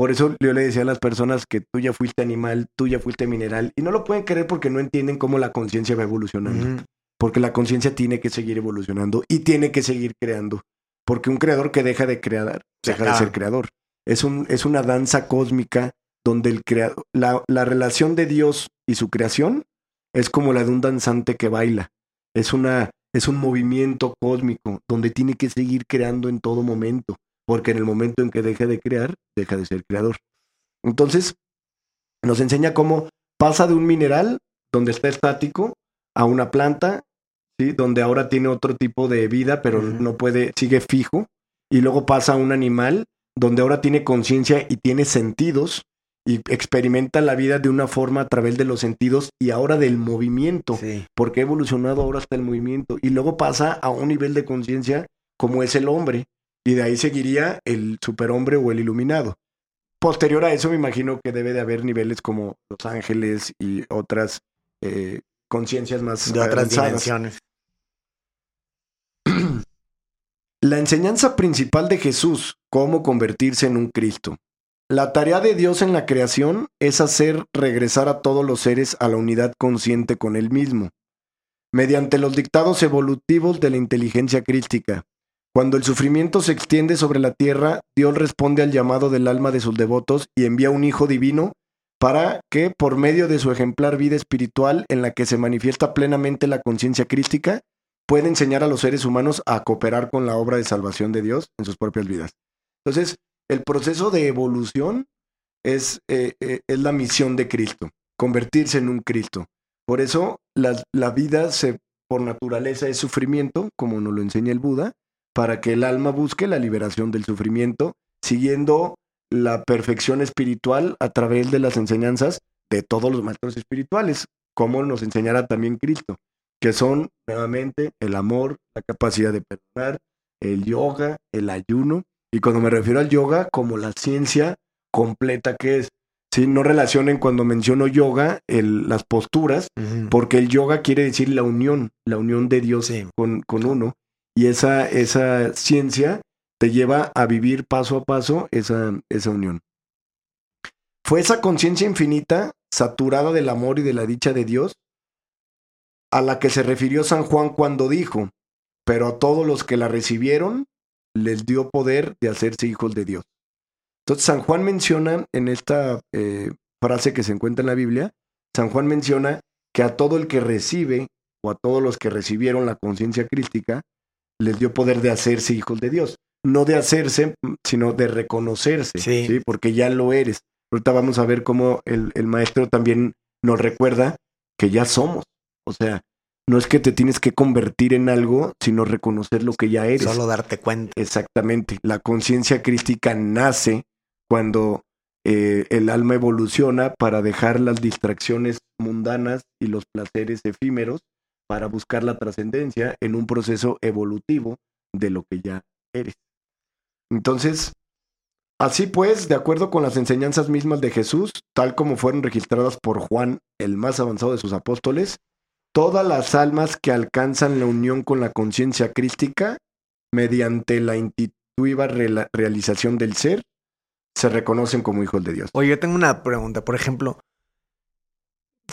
Por eso yo le decía a las personas que tú ya fuiste animal, tú ya fuiste mineral, y no lo pueden creer porque no entienden cómo la conciencia va evolucionando. Porque la conciencia tiene que seguir evolucionando y tiene que seguir creando. Porque un creador que deja de crear, Se deja de ser creador. Es, un, es una danza cósmica donde el la, la relación de Dios y su creación es como la de un danzante que baila. Es, una, es un movimiento cósmico donde tiene que seguir creando en todo momento. Porque en el momento en que deja de crear, deja de ser creador. Entonces, nos enseña cómo pasa de un mineral donde está estático a una planta, ¿sí? donde ahora tiene otro tipo de vida, pero no puede, sigue fijo, y luego pasa a un animal donde ahora tiene conciencia y tiene sentidos y experimenta la vida de una forma a través de los sentidos y ahora del movimiento, porque ha evolucionado ahora hasta el movimiento, y luego pasa a un nivel de conciencia como es el hombre, y de ahí seguiría el superhombre o el iluminado. Posterior a eso me imagino que debe de haber niveles como los ángeles y otras eh, conciencias más de otras dimensiones. La enseñanza principal de Jesús, cómo convertirse en un Cristo. La tarea de Dios en la creación es hacer regresar a todos los seres a la unidad consciente con Él mismo, mediante los dictados evolutivos de la inteligencia crística. Cuando el sufrimiento se extiende sobre la tierra, Dios responde al llamado del alma de sus devotos y envía un Hijo divino para que, por medio de su ejemplar vida espiritual en la que se manifiesta plenamente la conciencia crística, pueda enseñar a los seres humanos a cooperar con la obra de salvación de Dios en sus propias vidas. Entonces, el proceso de evolución es, eh, eh, es la misión de Cristo, convertirse en un Cristo. Por eso la, la vida se, por naturaleza es sufrimiento, como nos lo enseña el Buda, para que el alma busque la liberación del sufrimiento, siguiendo la perfección espiritual a través de las enseñanzas de todos los maestros espirituales, como nos enseñará también Cristo, que son nuevamente el amor, la capacidad de perdonar, el yoga, el ayuno, y cuando me refiero al yoga, como la ciencia completa que es. ¿sí? No relacionen cuando menciono yoga el, las posturas, porque el yoga quiere decir la unión, la unión de Dios con, con, uno. Y esa, esa ciencia te lleva a vivir paso a paso esa, esa unión. Fue esa conciencia infinita, saturada del amor y de la dicha de Dios, a la que se refirió San Juan cuando dijo, pero a todos los que la recibieron, les dio poder de hacerse hijos de Dios. Entonces San Juan menciona en esta eh, frase que se encuentra en la Biblia, San Juan menciona que a todo el que recibe o a todos los que recibieron la conciencia crística, les dio poder de hacerse hijos de Dios. No de hacerse, sino de reconocerse, sí. porque ya lo eres. Ahorita vamos a ver cómo el, el maestro también nos recuerda que ya somos. O sea, no es que te tienes que convertir en algo, sino reconocer lo que ya eres. Solo darte cuenta. Exactamente. La conciencia crística nace cuando eh, el alma evoluciona para dejar las distracciones mundanas y los placeres efímeros para buscar la trascendencia en un proceso evolutivo de lo que ya eres. Entonces, así pues, de acuerdo con las enseñanzas mismas de Jesús, tal como fueron registradas por Juan, el más avanzado de sus apóstoles, todas las almas que alcanzan la unión con la conciencia crística mediante la intuitiva realización del ser se reconocen como hijos de Dios. Oye, yo tengo una pregunta, por ejemplo,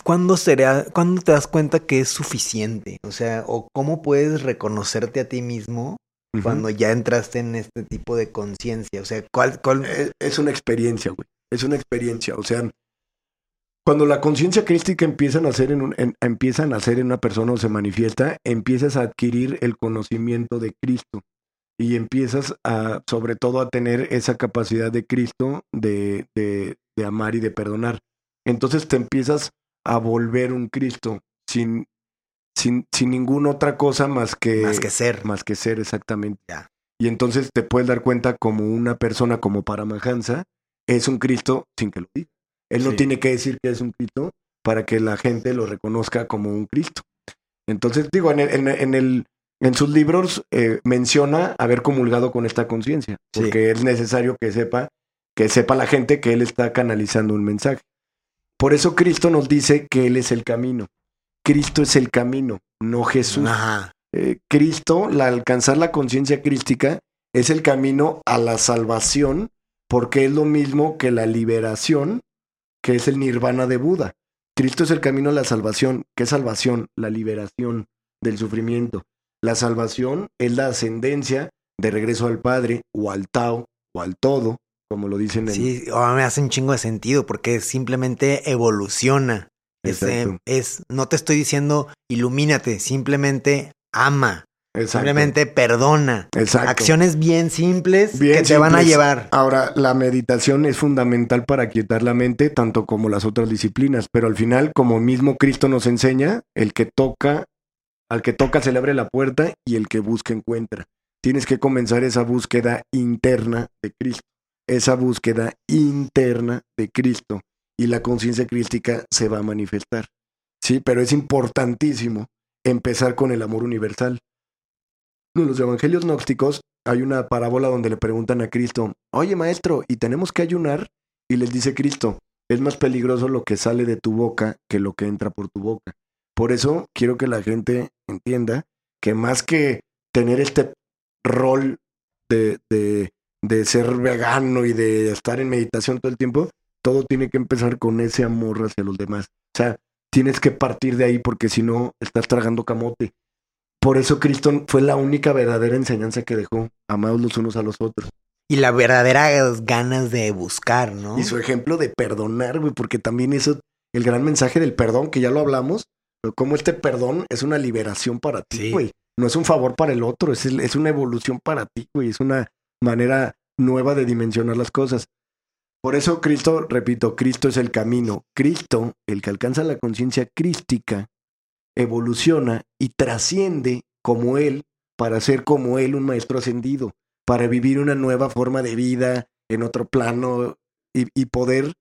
¿cuándo será, cuándo te das cuenta que es suficiente? O sea, o cómo puedes reconocerte a ti mismo cuando ya entraste en este tipo de conciencia? O sea, ¿cuál, cuál... Es, es una experiencia, güey. Es una experiencia. O sea, cuando la conciencia crística empieza a nacer en, un, empieza a nacer en una persona o se manifiesta, empiezas a adquirir el conocimiento de Cristo y empiezas a, sobre todo, a tener esa capacidad de Cristo de, de, de amar y de perdonar. Entonces te empiezas a volver un Cristo sin, sin, sin ninguna otra cosa más que... Más que ser. Más que ser, exactamente. Y entonces te puedes dar cuenta como una persona como Paramahansa es un Cristo sin que lo diga. Él no tiene que decir que es un Cristo para que la gente lo reconozca como un Cristo. Entonces, digo, en, el, en, el, en sus libros eh, menciona haber comulgado con esta conciencia, porque es necesario que sepa, que sepa la gente que él está canalizando un mensaje. Por eso Cristo nos dice que Él es el camino. Cristo es el camino, no Jesús. Eh, Cristo, al alcanzar la conciencia crística, es el camino a la salvación, porque es lo mismo que la liberación que es el nirvana de Buda. Cristo es el camino a la salvación. ¿Qué salvación? La liberación del sufrimiento. La salvación es la ascendencia de regreso al Padre o al Tao o al todo, como lo dicen en... Sí, me hace un chingo de sentido porque simplemente evoluciona. Es, es, no te estoy diciendo ilumínate, simplemente ama. Simplemente perdona. Exacto. Acciones bien simples Bien que te van a llevar. Ahora, la meditación es fundamental para quietar la mente, tanto como las otras disciplinas, pero al final, como mismo Cristo nos enseña, el que toca, al que toca se le abre la puerta y el que busca encuentra. Tienes que comenzar esa búsqueda interna de Cristo, esa búsqueda interna de Cristo y la conciencia crística se va a manifestar. Sí, pero es importantísimo empezar con el amor universal. En los evangelios gnósticos hay una parábola donde le preguntan a Cristo, oye maestro, ¿y tenemos que ayunar? Y les dice Cristo, es más peligroso lo que sale de tu boca que lo que entra por tu boca. Por eso quiero que la gente entienda que más que tener este rol de, de, de ser vegano y de estar en meditación todo el tiempo, todo tiene que empezar con ese amor hacia los demás. O sea, tienes que partir de ahí porque si no, estás tragando camote. Por eso Cristo fue la única verdadera enseñanza que dejó, amados los unos a los otros. Y la verdadera ganas de buscar, ¿no? Y su ejemplo de perdonar, güey, porque también eso, el gran mensaje del perdón, que ya lo hablamos, pero como este perdón es una liberación para ti, Sí. güey. No es un favor para el otro, es, es una evolución para ti, güey. Es una manera nueva de dimensionar las cosas. Por eso Cristo, repito, Cristo es el camino. Cristo, el que alcanza la conciencia crística, evoluciona y trasciende como Él para ser como Él un maestro ascendido, para vivir una nueva forma de vida en otro plano y, y poder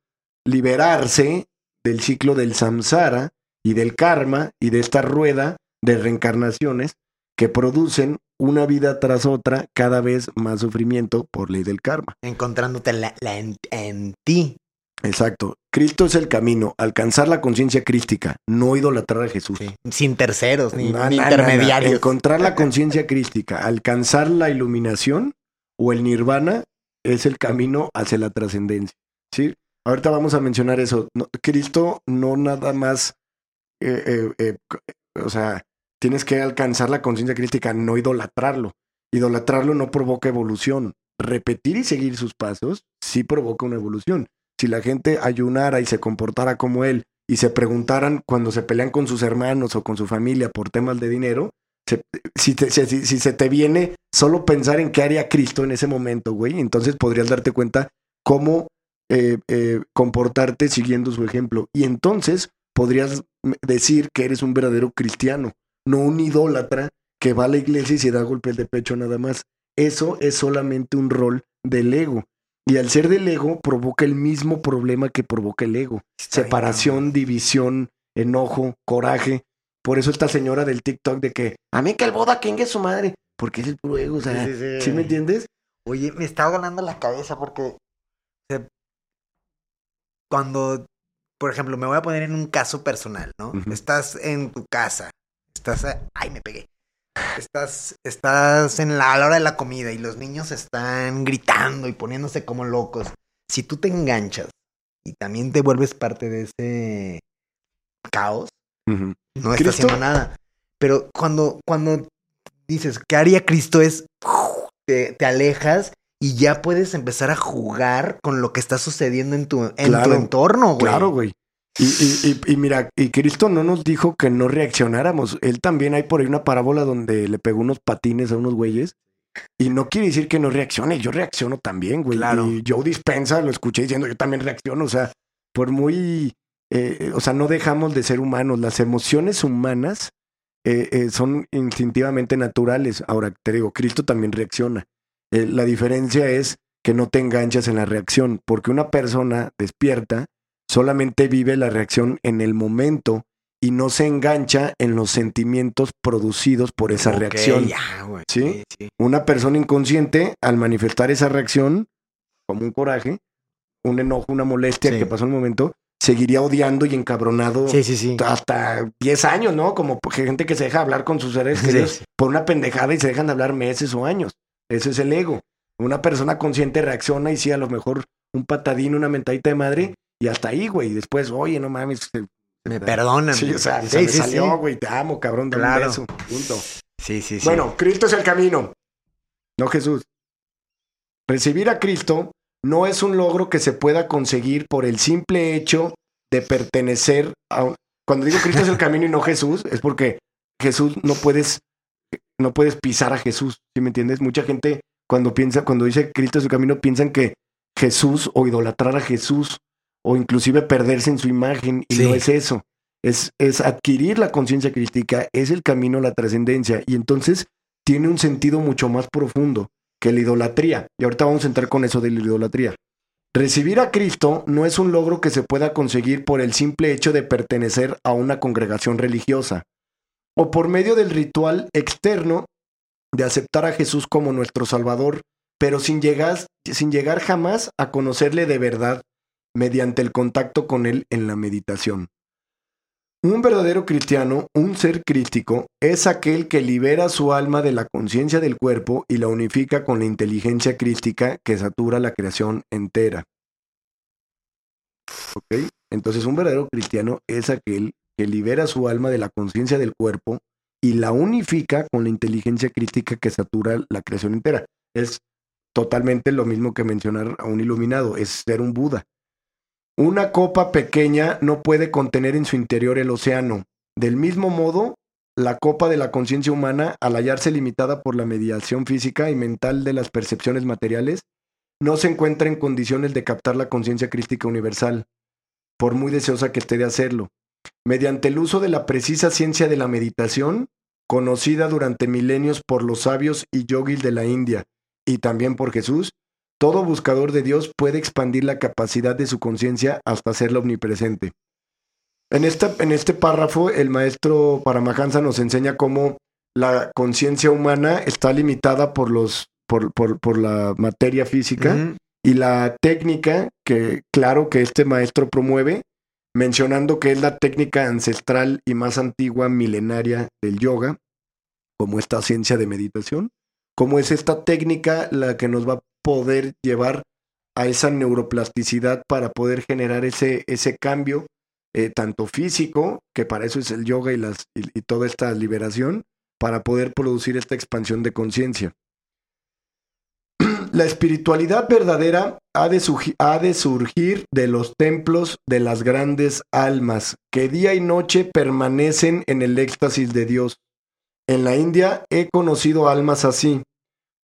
liberarse del ciclo del samsara y del karma y de esta rueda de reencarnaciones que producen una vida tras otra cada vez más sufrimiento por ley del karma. Encontrándote la, la en, en ti. Exacto. Cristo es el camino, alcanzar la conciencia crística, no idolatrar a Jesús. Sí. Sin terceros, ni, No, ni no, no, no. intermediarios. Encontrar la conciencia crística, alcanzar la iluminación o el nirvana es el camino hacia la trascendencia. ¿sí? Ahorita vamos a mencionar eso. Cristo no nada más, eh, eh, eh, o sea, tienes que alcanzar la conciencia crística, no idolatrarlo. Idolatrarlo no provoca evolución. Repetir y seguir sus pasos sí provoca una evolución. Si la gente ayunara y se comportara como él y se preguntaran cuando se pelean con sus hermanos o con su familia por temas de dinero, si, se te viene solo pensar en qué haría Cristo en ese momento, güey, entonces podrías darte cuenta cómo eh, eh, comportarte siguiendo su ejemplo. Y entonces podrías m- decir que eres un verdadero cristiano, no un idólatra que va a la iglesia y se da golpes de pecho nada más. Eso es solamente un rol del ego. Y al ser del ego provoca el mismo problema que provoca el ego. Separación, división, enojo, coraje. Por eso esta señora del TikTok de que a mí que el boda que es su madre. Porque es el puro ego, o sea, Sí, sí, sí. ¿sí me entiendes? Oye, me está ganando la cabeza porque cuando, por ejemplo, me voy a poner en un caso personal, ¿no? Estás en tu casa, estás, a- ay, me pegué. Estás, estás en la, a la hora de la comida y los niños están gritando y poniéndose como locos. Si tú te enganchas y también te vuelves parte de ese caos, no está Cristo- haciendo nada. Pero cuando, cuando dices, ¿qué haría Cristo? Es, te, te alejas y ya puedes empezar a jugar con lo que está sucediendo en tu, en Claro, tu entorno, güey. Claro, güey. Y, y, y, y mira, y Cristo no nos dijo que no reaccionáramos. Él también hay por ahí una parábola donde le pegó unos patines a unos güeyes. Y no quiere decir que no reaccione. Yo reacciono también, güey. Claro. Y Joe Dispensa lo escuché diciendo, yo también reacciono. O sea, por muy... eh, o sea, no dejamos de ser humanos. Las emociones humanas eh, eh, son instintivamente naturales. Ahora, te digo, Cristo también reacciona. Eh, la diferencia es que no te enganchas en la reacción, porque una persona despierta solamente vive la reacción en el momento y no se engancha en los sentimientos producidos por esa reacción. ya, güey. ¿Sí? sí. Una persona inconsciente, al manifestar esa reacción, como un coraje, un enojo, una molestia Sí. que pasó en el momento, seguiría odiando y encabronado Sí, sí, sí. hasta 10 años, ¿no? Como gente que se deja hablar con sus seres queridos por una pendejada y se dejan de hablar meses o años. Ese es el ego. Una persona consciente reacciona y sí, a lo mejor un patadín, una mentadita de madre y hasta ahí, güey. Después, oye, no mames. Me perdonan. Sí, o sea, sí, se me sí, salió, güey, te amo, cabrón, dame Claro. un beso. Punto. Sí, sí, sí. Bueno, Cristo es el camino, no Jesús. Recibir a Cristo no es un logro que se pueda conseguir por el simple hecho de pertenecer a... un- Cuando digo Cristo es el camino y no Jesús, es porque Jesús no puedes no puedes pisar a Jesús, ¿sí me entiendes? Mucha gente cuando piensa, cuando dice Cristo es su camino, piensan que Jesús o idolatrar a Jesús o inclusive perderse en su imagen y no es eso. Es, es adquirir la conciencia crística, es el camino a la trascendencia y entonces tiene un sentido mucho más profundo que la idolatría. Y ahorita vamos a entrar con eso de la idolatría. Recibir a Cristo no es un logro que se pueda conseguir por el simple hecho de pertenecer a una congregación religiosa o por medio del ritual externo de aceptar a Jesús como nuestro Salvador, pero sin llegar, sin llegar jamás a conocerle de verdad mediante el contacto con Él en la meditación. Un verdadero cristiano, un ser crístico, es aquel que libera su alma de la conciencia del cuerpo y la unifica con la inteligencia crística que satura la creación entera. Entonces un verdadero cristiano es aquel que libera su alma de la conciencia del cuerpo y la unifica con la inteligencia crítica que satura la creación entera. Es totalmente lo mismo que mencionar a un iluminado, es ser un Buda. Una copa pequeña no puede contener en su interior el océano. Del mismo modo, la copa de la conciencia humana, al hallarse limitada por la mediación física y mental de las percepciones materiales, no se encuentra en condiciones de captar la conciencia crística universal, por muy deseosa que esté de hacerlo. Mediante el uso de la precisa ciencia de la meditación, conocida durante milenios por los sabios y yogis de la India y también por Jesús, todo buscador de Dios puede expandir la capacidad de su conciencia hasta hacerla omnipresente. En, en este párrafo, el maestro Paramahansa nos enseña cómo la conciencia humana está limitada por, los, por, por, la materia física y la técnica que, claro, que este maestro promueve, mencionando que es la técnica ancestral y más antigua milenaria del yoga, como esta ciencia de meditación, como es esta técnica la que nos va a poder llevar a esa neuroplasticidad para poder generar ese, ese cambio, eh, tanto físico, que para eso es el yoga y, las, y, toda esta liberación, para poder producir esta expansión de conciencia. La espiritualidad verdadera ha de, ha de, surgir de los templos de las grandes almas, que día y noche permanecen en el éxtasis de Dios. En la India he conocido almas así,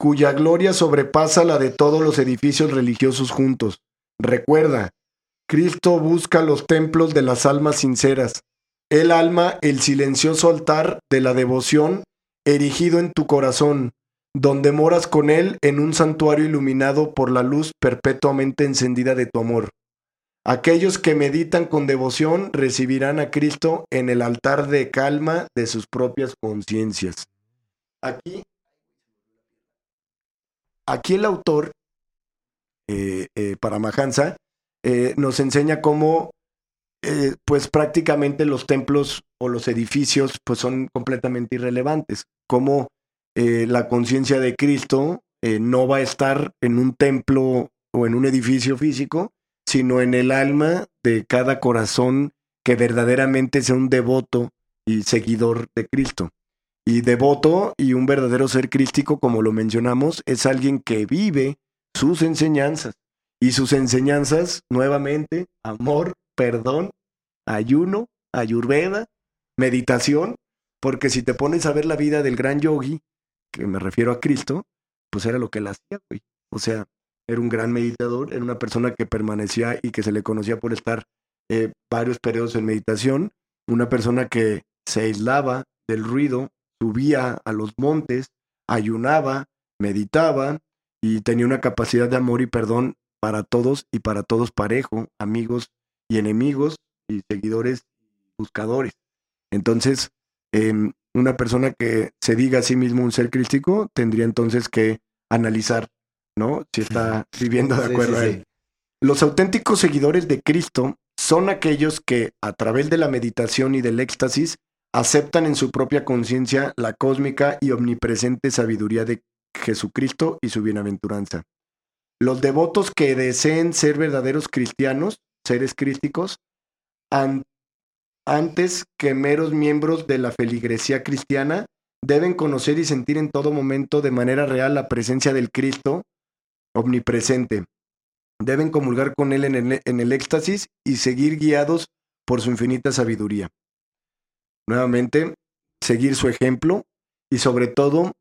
cuya gloria sobrepasa la de todos los edificios religiosos juntos. Recuerda, Cristo busca los templos de las almas sinceras. El alma, el silencioso altar de la devoción erigido en tu corazón, donde moras con Él en un santuario iluminado por la luz perpetuamente encendida de tu amor. Aquellos que meditan con devoción recibirán a Cristo en el altar de calma de sus propias conciencias. Aquí Aquí el autor, eh, eh, Paramahansa, eh, nos enseña cómo, eh, pues prácticamente los templos o los edificios, pues son completamente irrelevantes. Cómo la conciencia de Cristo no va a estar en un templo o en un edificio físico, sino en el alma de cada corazón que verdaderamente sea un devoto y seguidor de Cristo. Y devoto y un verdadero ser crístico, como lo mencionamos, es alguien que vive sus enseñanzas. Y sus enseñanzas, nuevamente, amor, perdón, ayuno, ayurveda, meditación, porque si te pones a ver la vida del gran yogi, que me refiero a Cristo, pues era lo que él hacía. O sea, era un gran meditador, era una persona que permanecía y que se le conocía por estar eh, varios periodos en meditación, una persona que se aislaba del ruido, subía a los montes, ayunaba, meditaba y tenía una capacidad de amor y perdón para todos y para todos parejo, amigos y enemigos y seguidores buscadores. Entonces, em, una persona que se diga a sí mismo un ser crístico tendría entonces que analizar, ¿no? Si está viviendo de acuerdo a él. Los auténticos seguidores de Cristo son aquellos que, a través de la meditación y del éxtasis, aceptan en su propia conciencia la cósmica y omnipresente sabiduría de Jesucristo y su bienaventuranza. Los devotos que deseen ser verdaderos cristianos, seres crísticos, antes que meros miembros de la feligresía cristiana, deben conocer y sentir en todo momento de manera real la presencia del Cristo omnipresente. Deben comulgar con Él en el, éxtasis y seguir guiados por su infinita sabiduría nuevamente, seguir su ejemplo y sobre todo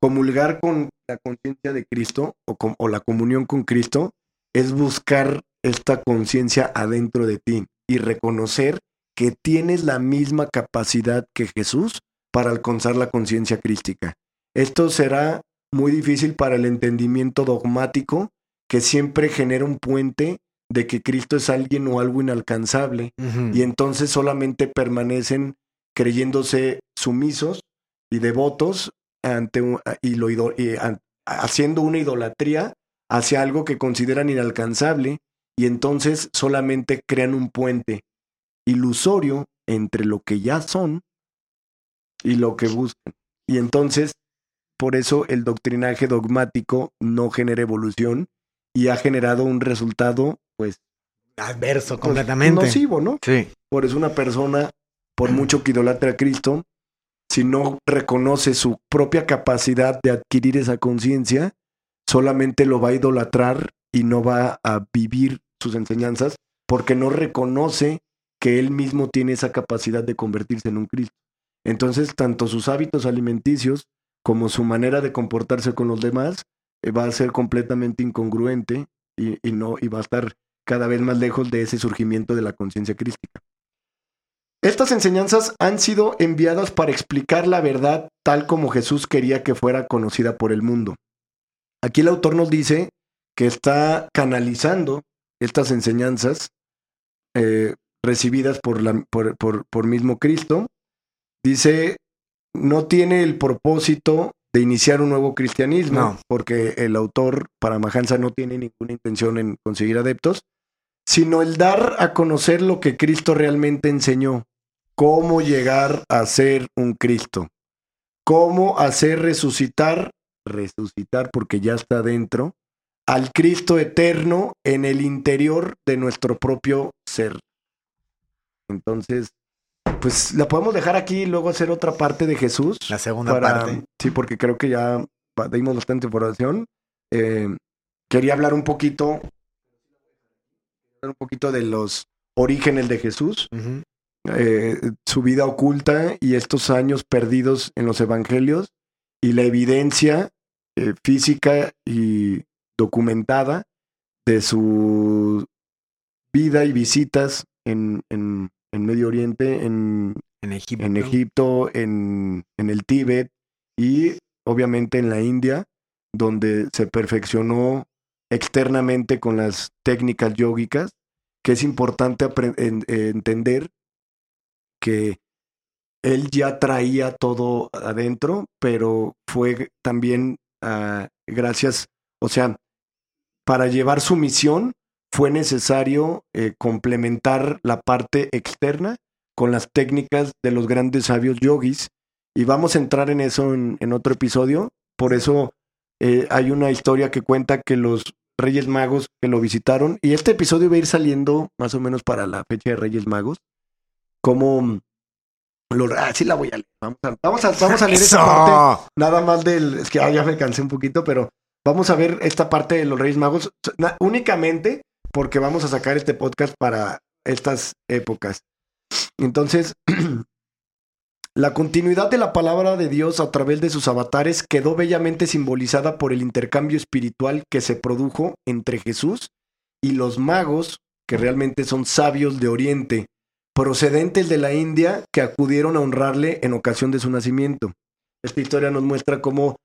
comulgar con la conciencia de Cristo o, o la comunión con Cristo es buscar esta conciencia adentro de ti y reconocer que tienes la misma capacidad que Jesús para alcanzar la conciencia crística. Esto será muy difícil para el entendimiento dogmático que siempre genera un puente de que Cristo es alguien o algo inalcanzable y entonces solamente permanecen creyéndose sumisos y devotos ante y, lo, haciendo una idolatría hacia algo que consideran inalcanzable y entonces solamente crean un puente ilusorio entre lo que ya son y lo que buscan. Y entonces, por eso el doctrinaje dogmático no genera evolución y ha generado un resultado, pues... Adverso pues, completamente. Nocivo, ¿no? Sí. Por eso una persona, por mucho que idolatre a Cristo, si no reconoce su propia capacidad de adquirir esa conciencia, solamente lo va a idolatrar y no va a vivir sus enseñanzas porque no reconoce que él mismo tiene esa capacidad de convertirse en un Cristo. Entonces, tanto sus hábitos alimenticios como su manera de comportarse con los demás eh, va a ser completamente incongruente y, no, y va a estar cada vez más lejos de ese surgimiento de la conciencia crística. Estas enseñanzas han sido enviadas para explicar la verdad tal como Jesús quería que fuera conocida por el mundo. Aquí el autor nos dice que está canalizando estas enseñanzas eh, recibidas por, la, por, por, mismo Cristo. Dice, no tiene el propósito de iniciar un nuevo cristianismo, porque el autor Paramahansa no tiene ninguna intención en conseguir adeptos, sino el dar a conocer lo que Cristo realmente enseñó, cómo llegar a ser un Cristo, cómo hacer resucitar, resucitar porque ya está dentro, al Cristo eterno en el interior de nuestro propio ser. Entonces, pues la podemos dejar aquí y luego hacer otra parte de Jesús. La segunda parte. Sí, porque creo que ya dimos bastante información. Eh, quería hablar un poquito, un poquito de los orígenes de Jesús, eh, su vida oculta y estos años perdidos en los evangelios y la evidencia eh, física y documentada de su vida y visitas en, en, Medio Oriente, en, en Egipto, en, Egipto en, en, el Tíbet y obviamente en la India, donde se perfeccionó externamente con las técnicas yógicas, que es importante entender que él ya traía todo adentro, pero fue también uh, gracias o sea, para llevar su misión fue necesario eh, complementar la parte externa con las técnicas de los grandes sabios yogis. Y vamos a entrar en eso en, otro episodio. Por eso eh, hay una historia que cuenta que los Reyes Magos que lo visitaron, y este episodio va a ir saliendo más o menos para la fecha de Reyes Magos, como... Lo, ah, sí la voy a leer. Vamos a, vamos a, leer esa parte. Nada más del... Es que ah, ya me cansé un poquito, pero Vamos a ver esta parte de los Reyes Magos únicamente porque vamos a sacar este podcast para estas épocas. Entonces, la continuidad de la palabra de Dios a través de sus avatares quedó bellamente simbolizada por el intercambio espiritual que se produjo entre Jesús y los magos, que realmente son sabios de Oriente, procedentes de la India, que acudieron a honrarle en ocasión de su nacimiento. Esta historia nos muestra cómo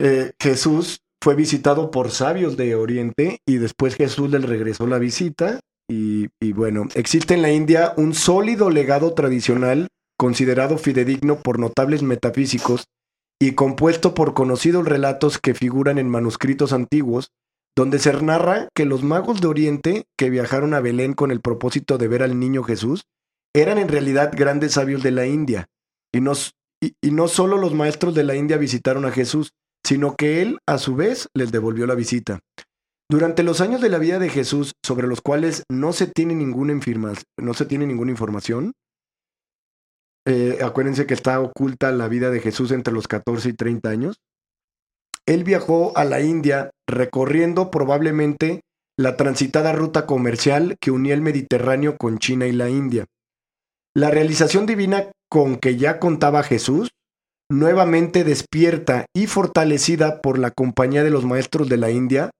eh, Jesús fue visitado por sabios de Oriente y después Jesús le regresó la visita. Y, y, bueno, existe en la India un sólido legado tradicional considerado fidedigno por notables metafísicos y compuesto por conocidos relatos que figuran en manuscritos antiguos, donde se narra que los magos de Oriente que viajaron a Belén con el propósito de ver al niño Jesús eran en realidad grandes sabios de la India. Y no, y no solo los maestros de la India visitaron a Jesús, sino que él, a su vez, les devolvió la visita. Durante los años de la vida de Jesús, sobre los cuales no se tiene ninguna, no se tiene ninguna información, eh, acuérdense que está oculta la vida de Jesús entre los 14 y 30 años, él viajó a la India recorriendo probablemente la transitada ruta comercial que unía el Mediterráneo con China y la India. La realización divina con que ya contaba Jesús nuevamente despierta y fortalecida por la compañía de los maestros de la India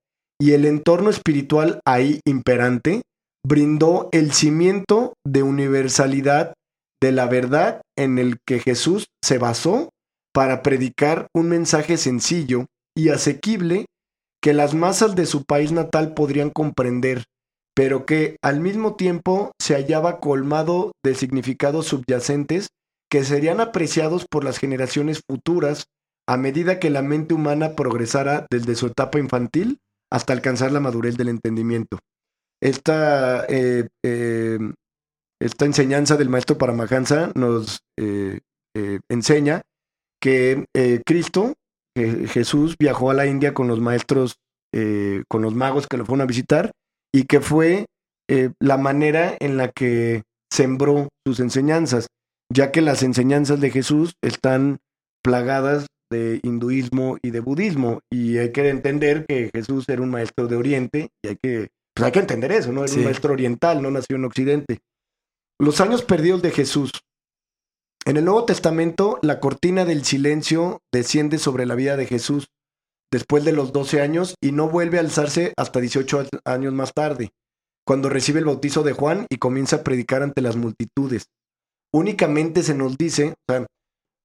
y el entorno espiritual ahí imperante, brindó el cimiento de universalidad de la verdad en el que Jesús se basó para predicar un mensaje sencillo y asequible que las masas de su país natal podrían comprender, pero que al mismo tiempo se hallaba colmado de significados subyacentes que serían apreciados por las generaciones futuras a medida que la mente humana progresara desde su etapa infantil hasta alcanzar la madurez del entendimiento. Esta, eh, eh, esta enseñanza del maestro Paramahansa nos eh, enseña que Cristo, Jesús, viajó a la India con los maestros, con los magos que lo fueron a visitar, y que fue la manera en la que sembró sus enseñanzas ya que las enseñanzas de Jesús están plagadas de hinduismo y de budismo y hay que entender que Jesús era un maestro de Oriente y hay que pues hay que entender eso, ¿no? Era un maestro oriental, no nació en Occidente. Los años perdidos de Jesús. En el Nuevo Testamento, la cortina del silencio desciende sobre la vida de Jesús después de los 12 años y no vuelve a alzarse hasta 18 años más tarde, cuando recibe el bautizo de Juan y comienza a predicar ante las multitudes únicamente se nos dice, o sea,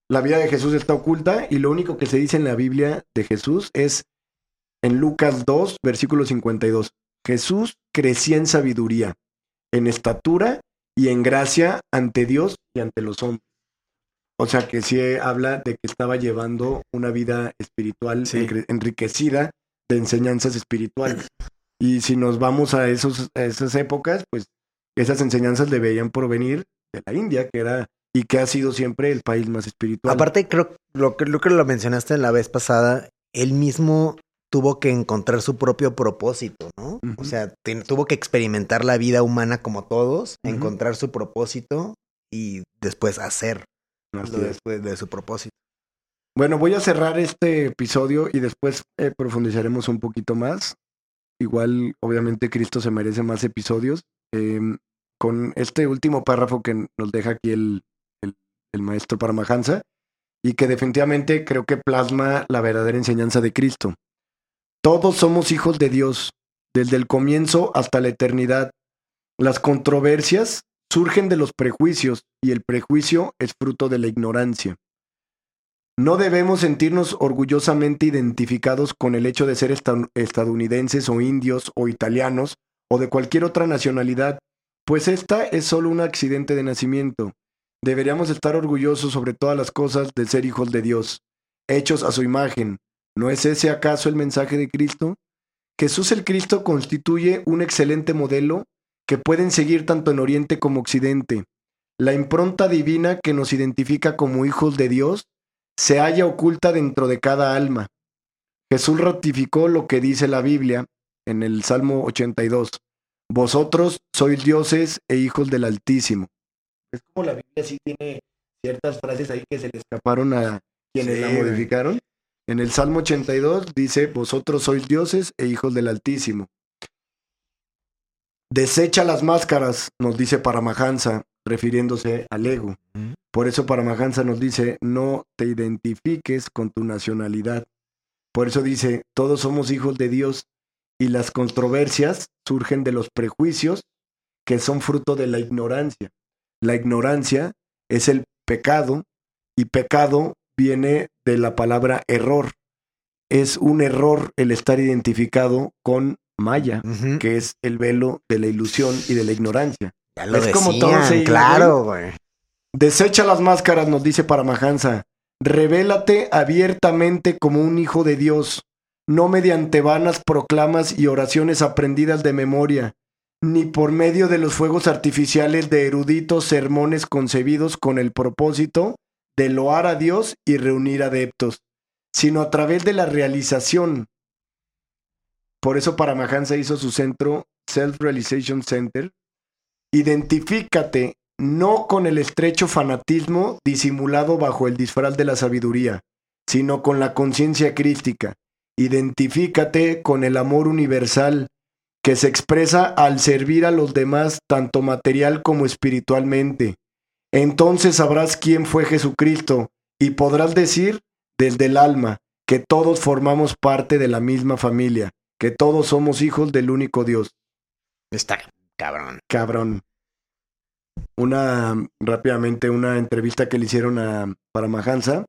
la vida de Jesús está oculta y lo único que se dice en la Biblia de Jesús es en Lucas 2, versículo 52. Jesús crecía en sabiduría, en estatura y en gracia ante Dios y ante los hombres. O sea que sí habla de que estaba llevando una vida espiritual enriquecida de enseñanzas espirituales. Y si nos vamos a, esos, a esas épocas, pues esas enseñanzas deberían provenir de la India, que era y que ha sido siempre el país más espiritual. Aparte, creo lo que lo, que lo mencionaste la vez pasada, él mismo tuvo que encontrar su propio propósito, ¿no? O sea, tuvo que experimentar la vida humana como todos, encontrar su propósito y después hacer de su propósito. Bueno, voy a cerrar este episodio y después eh, profundizaremos un poquito más. Igual, obviamente, Cristo se merece más episodios. Em, con este último párrafo que nos deja aquí el, el, maestro Paramahansa y que definitivamente creo que plasma la verdadera enseñanza de Cristo. Todos somos hijos de Dios, desde el comienzo hasta la eternidad. Las controversias surgen de los prejuicios y el prejuicio es fruto de la ignorancia. No debemos sentirnos orgullosamente identificados con el hecho de ser estadounidenses o indios o italianos o de cualquier otra nacionalidad pues esta es solo un accidente de nacimiento. Deberíamos estar orgullosos sobre todas las cosas de ser hijos de Dios, hechos a su imagen. ¿No es ese acaso el mensaje de Cristo? Jesús el Cristo constituye un excelente modelo que pueden seguir tanto en Oriente como Occidente. La impronta divina que nos identifica como hijos de Dios se halla oculta dentro de cada alma. Jesús ratificó lo que dice la Biblia en el Salmo 82. Vosotros sois dioses e hijos del Altísimo. Es como la Biblia sí tiene ciertas frases ahí que se le escaparon a quienes la modificaron. En el Salmo 82 dice, vosotros sois dioses e hijos del Altísimo. Desecha las máscaras, nos dice Paramahansa, refiriéndose al ego. Por eso Paramahansa nos dice, no te identifiques con tu nacionalidad. Por eso dice, todos somos hijos de Dios y las controversias surgen de los prejuicios que son fruto de la ignorancia. La ignorancia es el pecado y pecado viene de la palabra error. Es un error el estar identificado con Maya, que es el velo de la ilusión y de la ignorancia. es como todo claro, güey. Desecha las máscaras, nos dice Paramahansa. Revélate abiertamente como un hijo de Dios no mediante vanas proclamas y oraciones aprendidas de memoria, ni por medio de los fuegos artificiales de eruditos sermones concebidos con el propósito de loar a Dios y reunir adeptos, sino a través de la realización. Por eso Paramahansa hizo su centro Self Realization Center. Identifícate no con el estrecho fanatismo disimulado bajo el disfraz de la sabiduría, sino con la conciencia crística Identifícate con el amor universal que se expresa al servir a los demás tanto material como espiritualmente. Entonces sabrás quién fue Jesucristo Y podrás decir desde el alma que todos formamos parte de la misma familia, que todos somos hijos del único Dios. Está cabrón. Cabrón. Una, rápidamente, una entrevista que le hicieron a Paramahansa.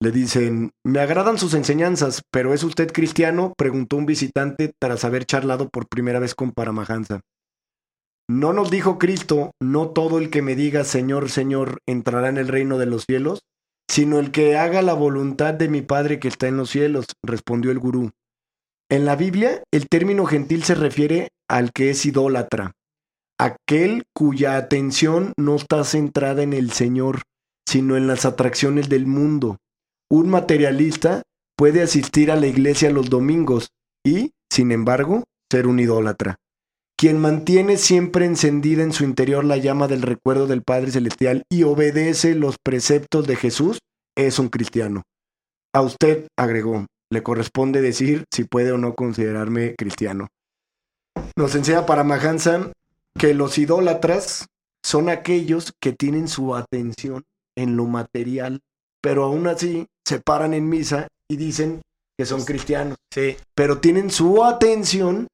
Le dicen, me agradan sus enseñanzas, pero ¿es usted cristiano? Preguntó un visitante tras haber charlado por primera vez con Paramahansa. ¿No nos dijo Cristo, no todo el que me diga Señor, Señor entrará en el reino de los cielos, sino el que haga la voluntad de mi Padre que está en los cielos? respondió el gurú. En la Biblia, el término gentil se refiere al que es idólatra, aquel cuya atención no está centrada en el Señor, sino en las atracciones del mundo. Un materialista puede asistir a la iglesia los domingos y, sin embargo, ser un idólatra. Quien mantiene siempre encendida en su interior la llama del recuerdo del Padre Celestial y obedece los preceptos de Jesús es un cristiano. A usted, agregó, le corresponde decir si puede o no considerarme cristiano. Nos enseña Paramahansa que los idólatras son aquellos que tienen su atención en lo material, pero aún así se paran en misa y dicen que son cristianos. Sí. Pero tienen su atención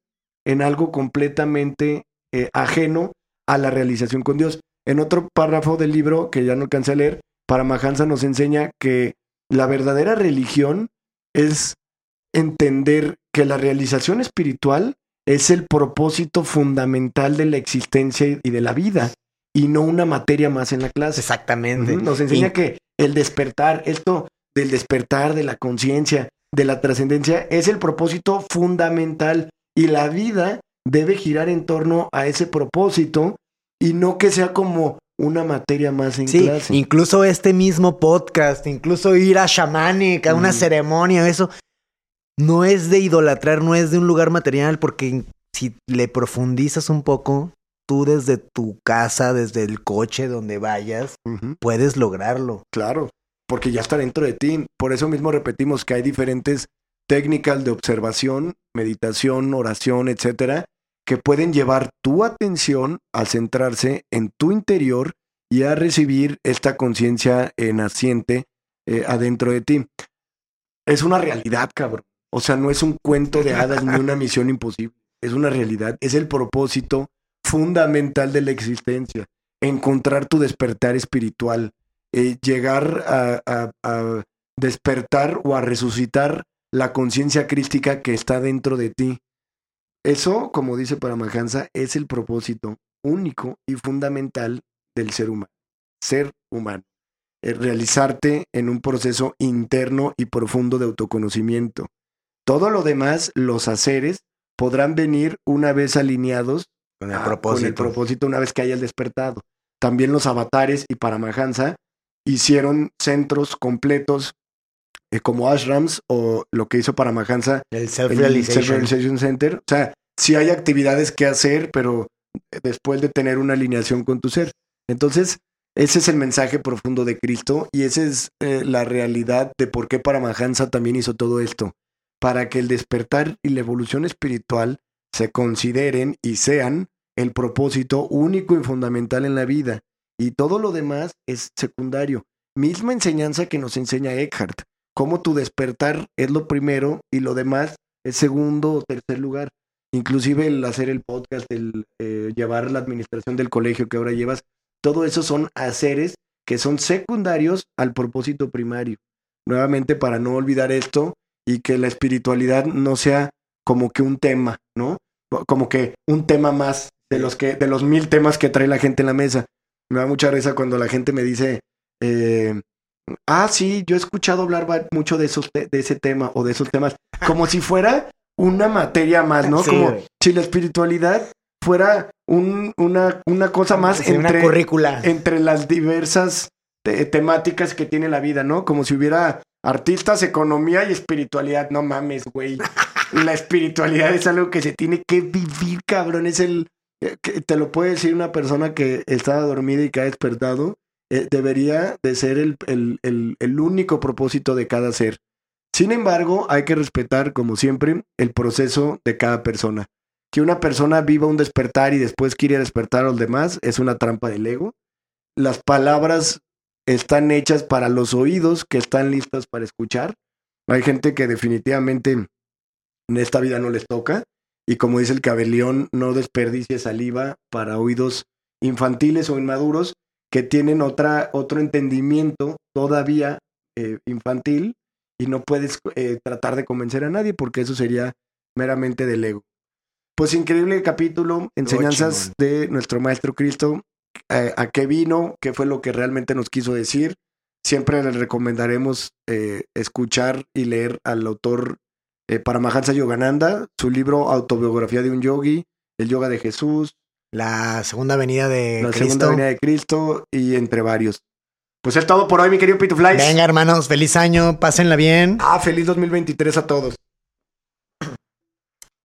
en algo completamente eh, ajeno a la realización con Dios. En otro párrafo del libro, que ya no alcancé a leer, Paramahansa nos enseña que la verdadera religión es entender que la realización espiritual es el propósito fundamental de la existencia y de la vida y no una materia más en la clase. Exactamente. Nos enseña que el despertar, esto del despertar de la conciencia, de la trascendencia, es el propósito fundamental y la vida debe girar en torno a ese propósito y no que sea como una materia más en sí, clase. Incluso este mismo podcast, incluso ir a shamanic, a una ceremonia, eso, no es de idolatrar, no es de un lugar material, porque si le profundizas un poco, tú desde tu casa, desde el coche, donde vayas, puedes lograrlo. Claro, porque ya está dentro de ti. Por eso mismo repetimos que hay diferentes técnicas de observación, meditación, oración, etcétera, que pueden llevar tu atención a centrarse en tu interior y a recibir esta conciencia naciente eh, adentro de ti. Es una realidad, cabrón. O sea, no es un cuento de hadas ni una misión imposible. Es una realidad. Es el propósito fundamental de la existencia. Encontrar tu despertar espiritual. Eh, llegar a, despertar o a resucitar la conciencia crística que está dentro de ti. Eso, como dice Paramahansa, es el propósito único y fundamental del ser humano. Ser humano. realizarte en un proceso interno y profundo de autoconocimiento. Todo lo demás, los haceres, podrán venir una vez alineados con el, propósito. propósito una vez que haya el despertado. También los avatares y Paramahansa hicieron centros completos eh, como ashrams o lo que hizo Paramahansa, el Self-Realization self Center. O sea, sí hay actividades que hacer, pero después de tener una alineación con tu ser. Entonces, ese es el mensaje profundo de Cristo y esa es eh, la realidad de por qué Paramahansa también hizo todo esto para que el despertar y la evolución espiritual se consideren y sean el propósito único y fundamental en la vida. Y todo lo demás es secundario. Misma enseñanza que nos enseña Eckhart. Cómo tu despertar es lo primero y lo demás es segundo o tercer lugar. Inclusive el hacer el podcast, el eh, llevar la administración del colegio que ahora llevas, todo eso son haceres que son secundarios al propósito primario. Nuevamente, para no olvidar esto, y que la espiritualidad no sea como que un tema, ¿no? Como que un tema más de los que, de los mil temas que trae la gente en la mesa. Me da mucha risa cuando la gente me dice, eh, ah, sí, yo he escuchado hablar mucho de esos de ese tema o de esos temas, como si fuera una materia más, ¿no? como si la espiritualidad fuera un, una, una cosa más entre, entre las diversas temáticas que tiene la vida, ¿no? Como si hubiera Artistas, economía y espiritualidad. No mames, güey. La espiritualidad es algo que se tiene que vivir, cabrón. Es el. Eh, te lo puede decir una persona que estaba dormida y que ha despertado. Eh, debería de ser el, el único propósito de cada ser. Sin embargo, hay que respetar, como siempre, el proceso de cada persona. Que una persona viva un despertar y después quiere despertar a los demás es una trampa del ego. Las palabras están hechas para los oídos que están listos para escuchar. Hay gente que definitivamente en esta vida no les toca. Y como dice el cabelión, no desperdicie saliva para oídos infantiles o inmaduros que tienen otra, otro entendimiento todavía eh, infantil y no puedes eh, tratar de convencer a nadie porque eso sería meramente del ego. Pues increíble capítulo, enseñanzas de nuestro Maestro Cristo, eh, a qué vino, qué fue lo que realmente nos quiso decir. Siempre les recomendaremos escuchar y leer al autor Paramahansa Yogananda, su libro Autobiografía de un Yogi, El Yoga de Jesús, la segunda venida de la segunda venida de Cristo y entre varios. Pues es todo por hoy, mi querido Pitufly. Venga, hermanos, feliz año, pásenla bien. Ah, feliz 2023 a todos.